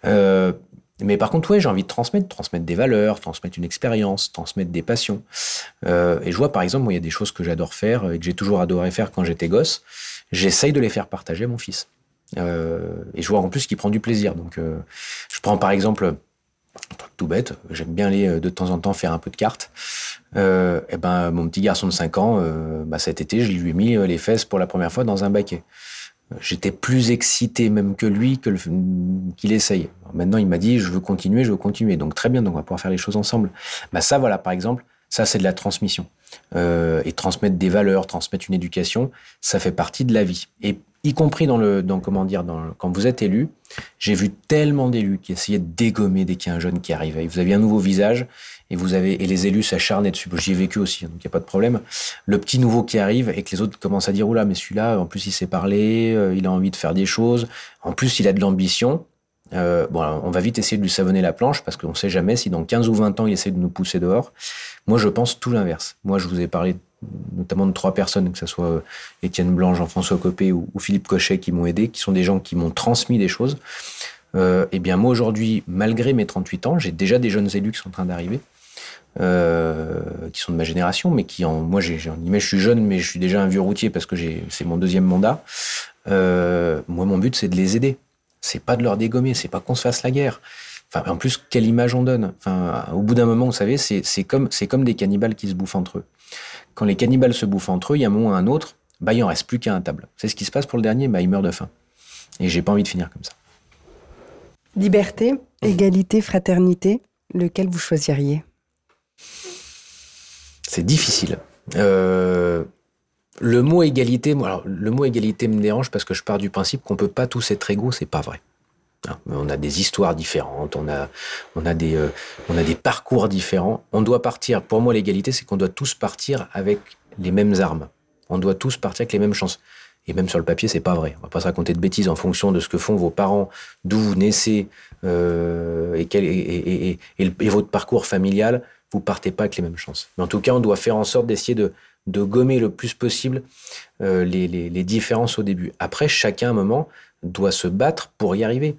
[SPEAKER 2] Euh, mais par contre, oui, j'ai envie de transmettre, transmettre des valeurs, transmettre une expérience, transmettre des passions. Euh, et je vois, par exemple, moi, il y a des choses que j'adore faire et que j'ai toujours adoré faire quand j'étais gosse. J'essaye de les faire partager à mon fils. Euh, et je vois en plus qu'il prend du plaisir. Donc, euh, je prends par exemple, un truc tout bête, j'aime bien aller euh, de temps en temps faire un peu de cartes. Euh, et ben, mon petit garçon de 5 ans, euh, bah, cet été, je lui ai mis les fesses pour la première fois dans un baquet. J'étais plus excité même que lui qu'il essaye. maintenant, il m'a dit, je veux continuer, je veux continuer. Donc très bien, donc on va pouvoir faire les choses ensemble. Bah ça, voilà, par exemple, ça c'est de la transmission. Euh, et transmettre des valeurs, transmettre une éducation, ça fait partie de la vie. Et y compris dans le, dans comment dire, dans quand vous êtes élu, j'ai vu tellement d'élus qui essayaient de dégommer dès qu'il y a un jeune qui arrivait. Vous aviez un nouveau visage et vous avez et les élus s'acharnaient dessus. J'y ai vécu aussi, donc il n'y a pas de problème. Le petit nouveau qui arrive et que les autres commencent à dire oula, mais celui-là, en plus il sait parler, euh, il a envie de faire des choses, en plus il a de l'ambition. Euh, bon, on va vite essayer de lui savonner la planche parce qu'on ne sait jamais si dans 15 ou 20 ans il essaie de nous pousser dehors. Moi, je pense tout l'inverse. Moi, je vous ai parlé notamment de trois personnes, que ce soit euh, Étienne Blanc, Jean-François Copé ou, Philippe Cochet, qui m'ont aidé, qui sont des gens qui m'ont transmis des choses. Euh, eh bien, moi, aujourd'hui, malgré mes 38 ans, j'ai déjà des jeunes élus qui sont en train d'arriver. Euh, qui sont de ma génération, mais qui en moi je suis jeune, mais je suis déjà un vieux routier parce que c'est mon deuxième mandat. Moi, mon but c'est de les aider. C'est pas de leur dégommer, c'est pas qu'on se fasse la guerre. Enfin, en plus, quelle image on donne? Au bout d'un moment, vous savez, c'est comme des cannibales qui se bouffent entre eux. Quand les cannibales se bouffent entre eux, il y a un moment ou un autre, bah il en reste plus qu'à un table. C'est ce qui se passe pour le dernier, bah il meurt de faim. Et j'ai pas envie de finir comme ça.
[SPEAKER 1] Liberté, égalité, fraternité, lequel vous choisiriez?
[SPEAKER 2] C'est difficile. Euh, le mot égalité, alors, le mot égalité me dérange parce que je pars du principe qu'on peut pas tous être égaux, c'est pas vrai. Hein, on a des histoires différentes, on a, on a des, euh, on a des parcours différents. On doit partir. Pour moi, l'égalité, c'est qu'on doit tous partir avec les mêmes armes. On doit tous partir avec les mêmes chances. Et même sur le papier, c'est pas vrai. On va pas se raconter de bêtises en fonction de ce que font vos parents, d'où vous naissez euh, et, quel, votre parcours familial vous partez pas avec les mêmes chances. Mais en tout cas, on doit faire en sorte d'essayer de, gommer le plus possible euh, les, les, les, différences au début. Après, chacun, à un moment, doit se battre pour y arriver.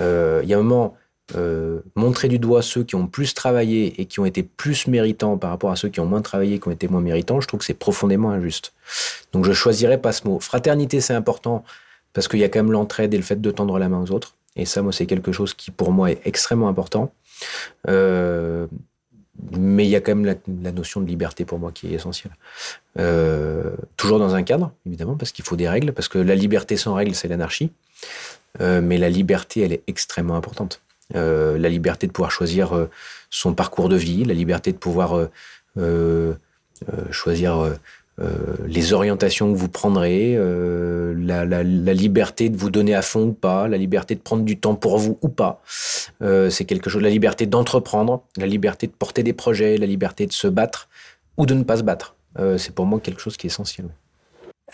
[SPEAKER 2] Euh, il y a un moment, euh, montrer du doigt ceux qui ont plus travaillé et qui ont été plus méritants par rapport à ceux qui ont moins travaillé et qui ont été moins méritants, je trouve que c'est profondément injuste. Donc je choisirais pas ce mot. Fraternité, c'est important parce qu'il y a quand même l'entraide et le fait de tendre la main aux autres. Et ça, moi, c'est quelque chose qui, pour moi, est extrêmement important. Euh, mais il y a quand même la, notion de liberté pour moi qui est essentielle. Euh, toujours dans un cadre, évidemment, parce qu'il faut des règles, parce que la liberté sans règles, c'est l'anarchie. Euh, mais la liberté, elle est extrêmement importante. Euh, la liberté de pouvoir choisir son parcours de vie, la liberté de pouvoir choisir les orientations que vous prendrez, euh, la, la, la, liberté de vous donner à fond ou pas, la liberté de prendre du temps pour vous ou pas. Euh, c'est quelque chose, la liberté d'entreprendre, la liberté de porter des projets, la liberté de se battre ou de ne pas se battre. Euh, c'est pour moi quelque chose qui est essentiel.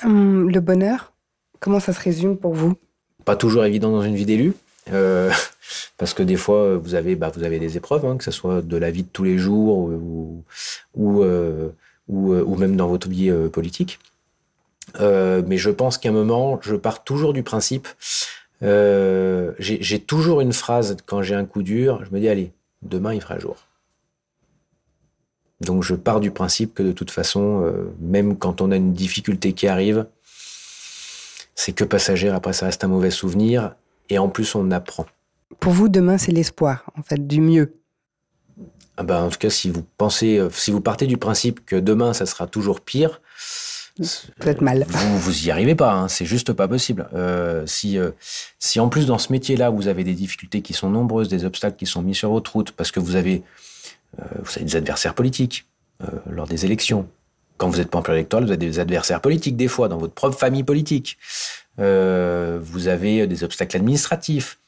[SPEAKER 1] Hum, le bonheur, comment ça se résume pour vous?
[SPEAKER 2] Pas toujours évident dans une vie d'élu. Euh, parce que des fois, vous avez, bah, vous avez des épreuves, hein, que ce soit de la vie de tous les jours ou, ou euh, ou, euh, ou même dans votre vie euh, politique. Euh, mais je pense qu'à un moment, je pars toujours du principe, j'ai toujours une phrase quand j'ai un coup dur, je me dis, allez, demain il fera jour. Donc je pars du principe que de toute façon, même quand on a une difficulté qui arrive, c'est que passagère, après ça reste un mauvais souvenir, et en plus on apprend.
[SPEAKER 1] Pour vous, demain, c'est l'espoir, en fait, du mieux.
[SPEAKER 2] Ah bah, en tout cas, si vous pensez, euh, si vous partez du principe que demain ça sera toujours pire,
[SPEAKER 1] peut-être mal.
[SPEAKER 2] Vous, vous y arrivez pas, hein, c'est juste pas possible. Euh, si, euh, si en plus dans ce métier-là vous avez des difficultés qui sont nombreuses, des obstacles qui sont mis sur votre route, parce que vous avez, euh, vous avez des adversaires politiques euh, lors des élections. Quand vous êtes pas en période électorale, vous avez des adversaires politiques des fois dans votre propre famille politique. Euh, vous avez des obstacles administratifs.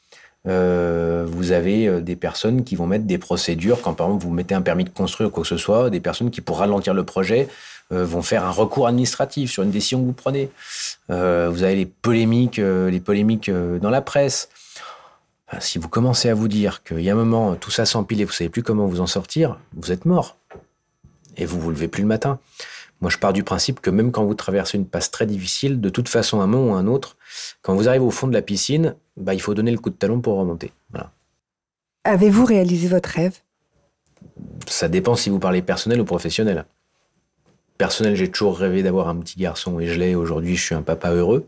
[SPEAKER 2] Euh, vous avez euh, des personnes qui vont mettre des procédures, quand par exemple vous mettez un permis de construire ou quoi que ce soit, des personnes qui, pour ralentir le projet, euh, vont faire un recours administratif sur une décision que vous prenez. Vous avez les polémiques, les polémiques dans la presse. Si vous commencez à vous dire qu'il y a un moment, tout ça s'empile et vous savez plus comment vous en sortir, vous êtes mort. Et vous vous levez plus le matin. Moi, je pars du principe que même quand vous traversez une passe très difficile, de toute façon, un moment ou un autre, quand vous arrivez au fond de la piscine, bah, il faut donner le coup de talon pour remonter. Voilà.
[SPEAKER 1] Avez-vous réalisé votre rêve?
[SPEAKER 2] Ça dépend si vous parlez personnel ou professionnel. Personnel, j'ai toujours rêvé d'avoir un petit garçon et je l'ai. Aujourd'hui, je suis un papa heureux.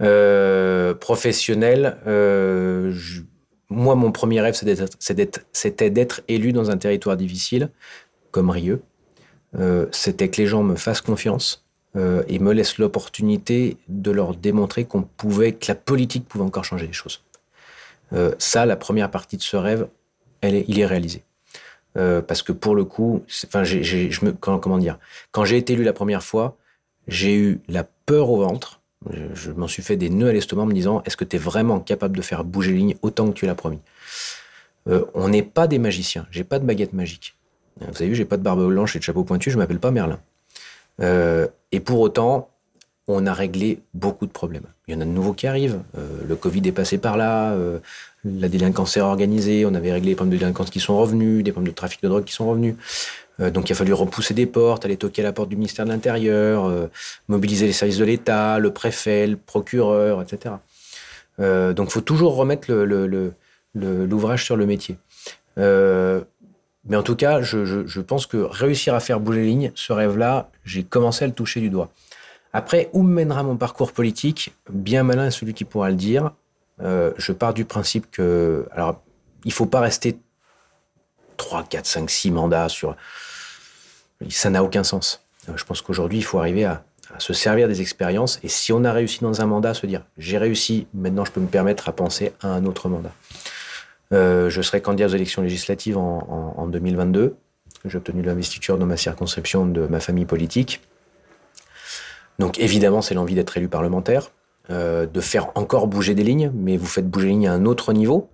[SPEAKER 2] Euh, professionnel, euh, je... moi, mon premier rêve, c'était d'être élu dans un territoire difficile, comme Rieux, c'était que les gens me fassent confiance et me laissent l'opportunité de leur démontrer qu'on pouvait, que la politique pouvait encore changer les choses. ça, la première partie de ce rêve, elle est, il est réalisé. parce que pour le coup, enfin, je me, comment dire, quand j'ai été élu la première fois, j'ai eu la peur au ventre. Je, m'en suis fait des nœuds à l'estomac en me disant est-ce que tu es vraiment capable de faire bouger les lignes autant que tu l'as promis? Euh, On n'est pas des magiciens. J'ai pas de baguette magique. Vous avez vu, j'ai pas de barbe blanche et de chapeau pointu. Je m'appelle pas Merlin. Euh, et pour autant, on a réglé beaucoup de problèmes. Il y en a de nouveaux qui arrivent. Euh, le Covid est passé par là. la délinquance est organisée. On avait réglé les problèmes de délinquance qui sont revenus, des problèmes de trafic de drogue qui sont revenus. Euh, donc il a fallu repousser des portes, aller toquer à la porte du ministère de l'Intérieur, euh, mobiliser les services de l'État, le préfet, le procureur, etc. Euh, donc il faut toujours remettre l'ouvrage sur le métier. Mais en tout cas, je, pense que réussir à faire bouger les lignes, ce rêve-là, j'ai commencé à le toucher du doigt. Après, où mènera mon parcours politique? Bien malin est celui qui pourra le dire. je pars du principe que, alors, il faut pas rester 3, 4, 5, 6 mandats sur, ça n'a aucun sens. Euh, je pense qu'aujourd'hui, il faut arriver à, se servir des expériences. Et si on a réussi dans un mandat, se dire j'ai réussi, maintenant je peux me permettre à penser à un autre mandat. Euh, je serai candidat aux élections législatives en, 2022. J'ai obtenu l'investiture dans ma circonscription de ma famille politique. Donc évidemment, c'est l'envie d'être élu parlementaire, euh, de faire encore bouger des lignes, mais vous faites bouger les lignes à un autre niveau.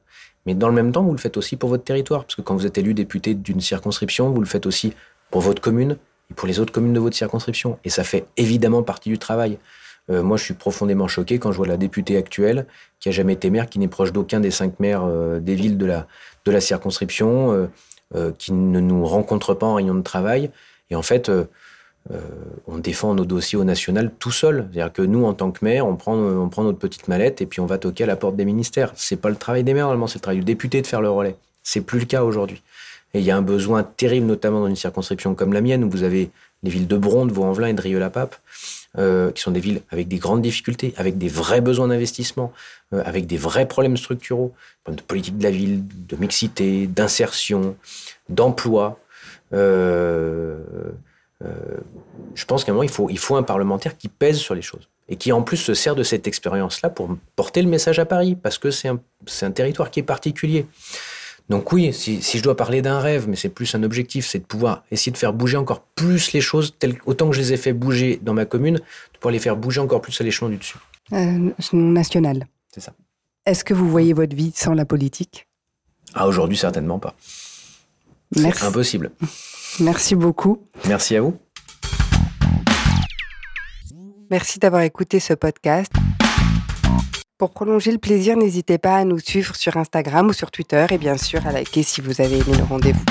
[SPEAKER 2] Mais dans le même temps, vous le faites aussi pour votre territoire, parce que quand vous êtes élu député d'une circonscription, vous le faites aussi pour votre commune et pour les autres communes de votre circonscription. Et ça fait évidemment partie du travail. Euh, moi, je suis profondément choqué quand je vois la députée actuelle, qui a jamais été maire, qui n'est proche d'aucun des cinq maires euh, des villes de la, de la circonscription, euh, qui ne nous rencontre pas en réunion de travail. Et en fait, on défend nos dossiers au national tout seul. C'est-à-dire que nous, en tant que maire, on prend, on prend notre petite mallette et puis on va toquer à la porte des ministères. C'est pas le travail des maires, normalement, c'est le travail du député de faire le relais. C'est plus le cas aujourd'hui. Et il y a un besoin terrible, notamment dans une circonscription comme la mienne, où vous avez les villes de Bronde, Vaux-en-Velin et de Rieux-la-Pape, euh, qui sont des villes avec des grandes difficultés, avec des vrais besoins d'investissement, euh, avec des vrais problèmes structuraux, de politique de la ville, de mixité, d'insertion, d'emploi. Euh, je pense qu'à un moment, il faut, un parlementaire qui pèse sur les choses et qui en plus se sert de cette expérience-là pour porter le message à Paris, parce que c'est un territoire qui est particulier. Donc oui, si, je dois parler d'un rêve, mais c'est plus un objectif, c'est de pouvoir essayer de faire bouger encore plus les choses, autant que je les ai fait bouger dans ma commune, de pouvoir les faire bouger encore plus à l'échelon du dessus.
[SPEAKER 1] Euh, national.
[SPEAKER 2] C'est ça.
[SPEAKER 1] Est-ce que vous voyez votre vie sans la politique?
[SPEAKER 2] Ah, aujourd'hui, certainement pas. Merci. C'est impossible.
[SPEAKER 1] Merci beaucoup.
[SPEAKER 2] Merci à vous.
[SPEAKER 1] Merci d'avoir écouté ce podcast. Pour prolonger le plaisir, n'hésitez pas à nous suivre sur Instagram ou sur Twitter et bien sûr à liker si vous avez aimé le rendez-vous.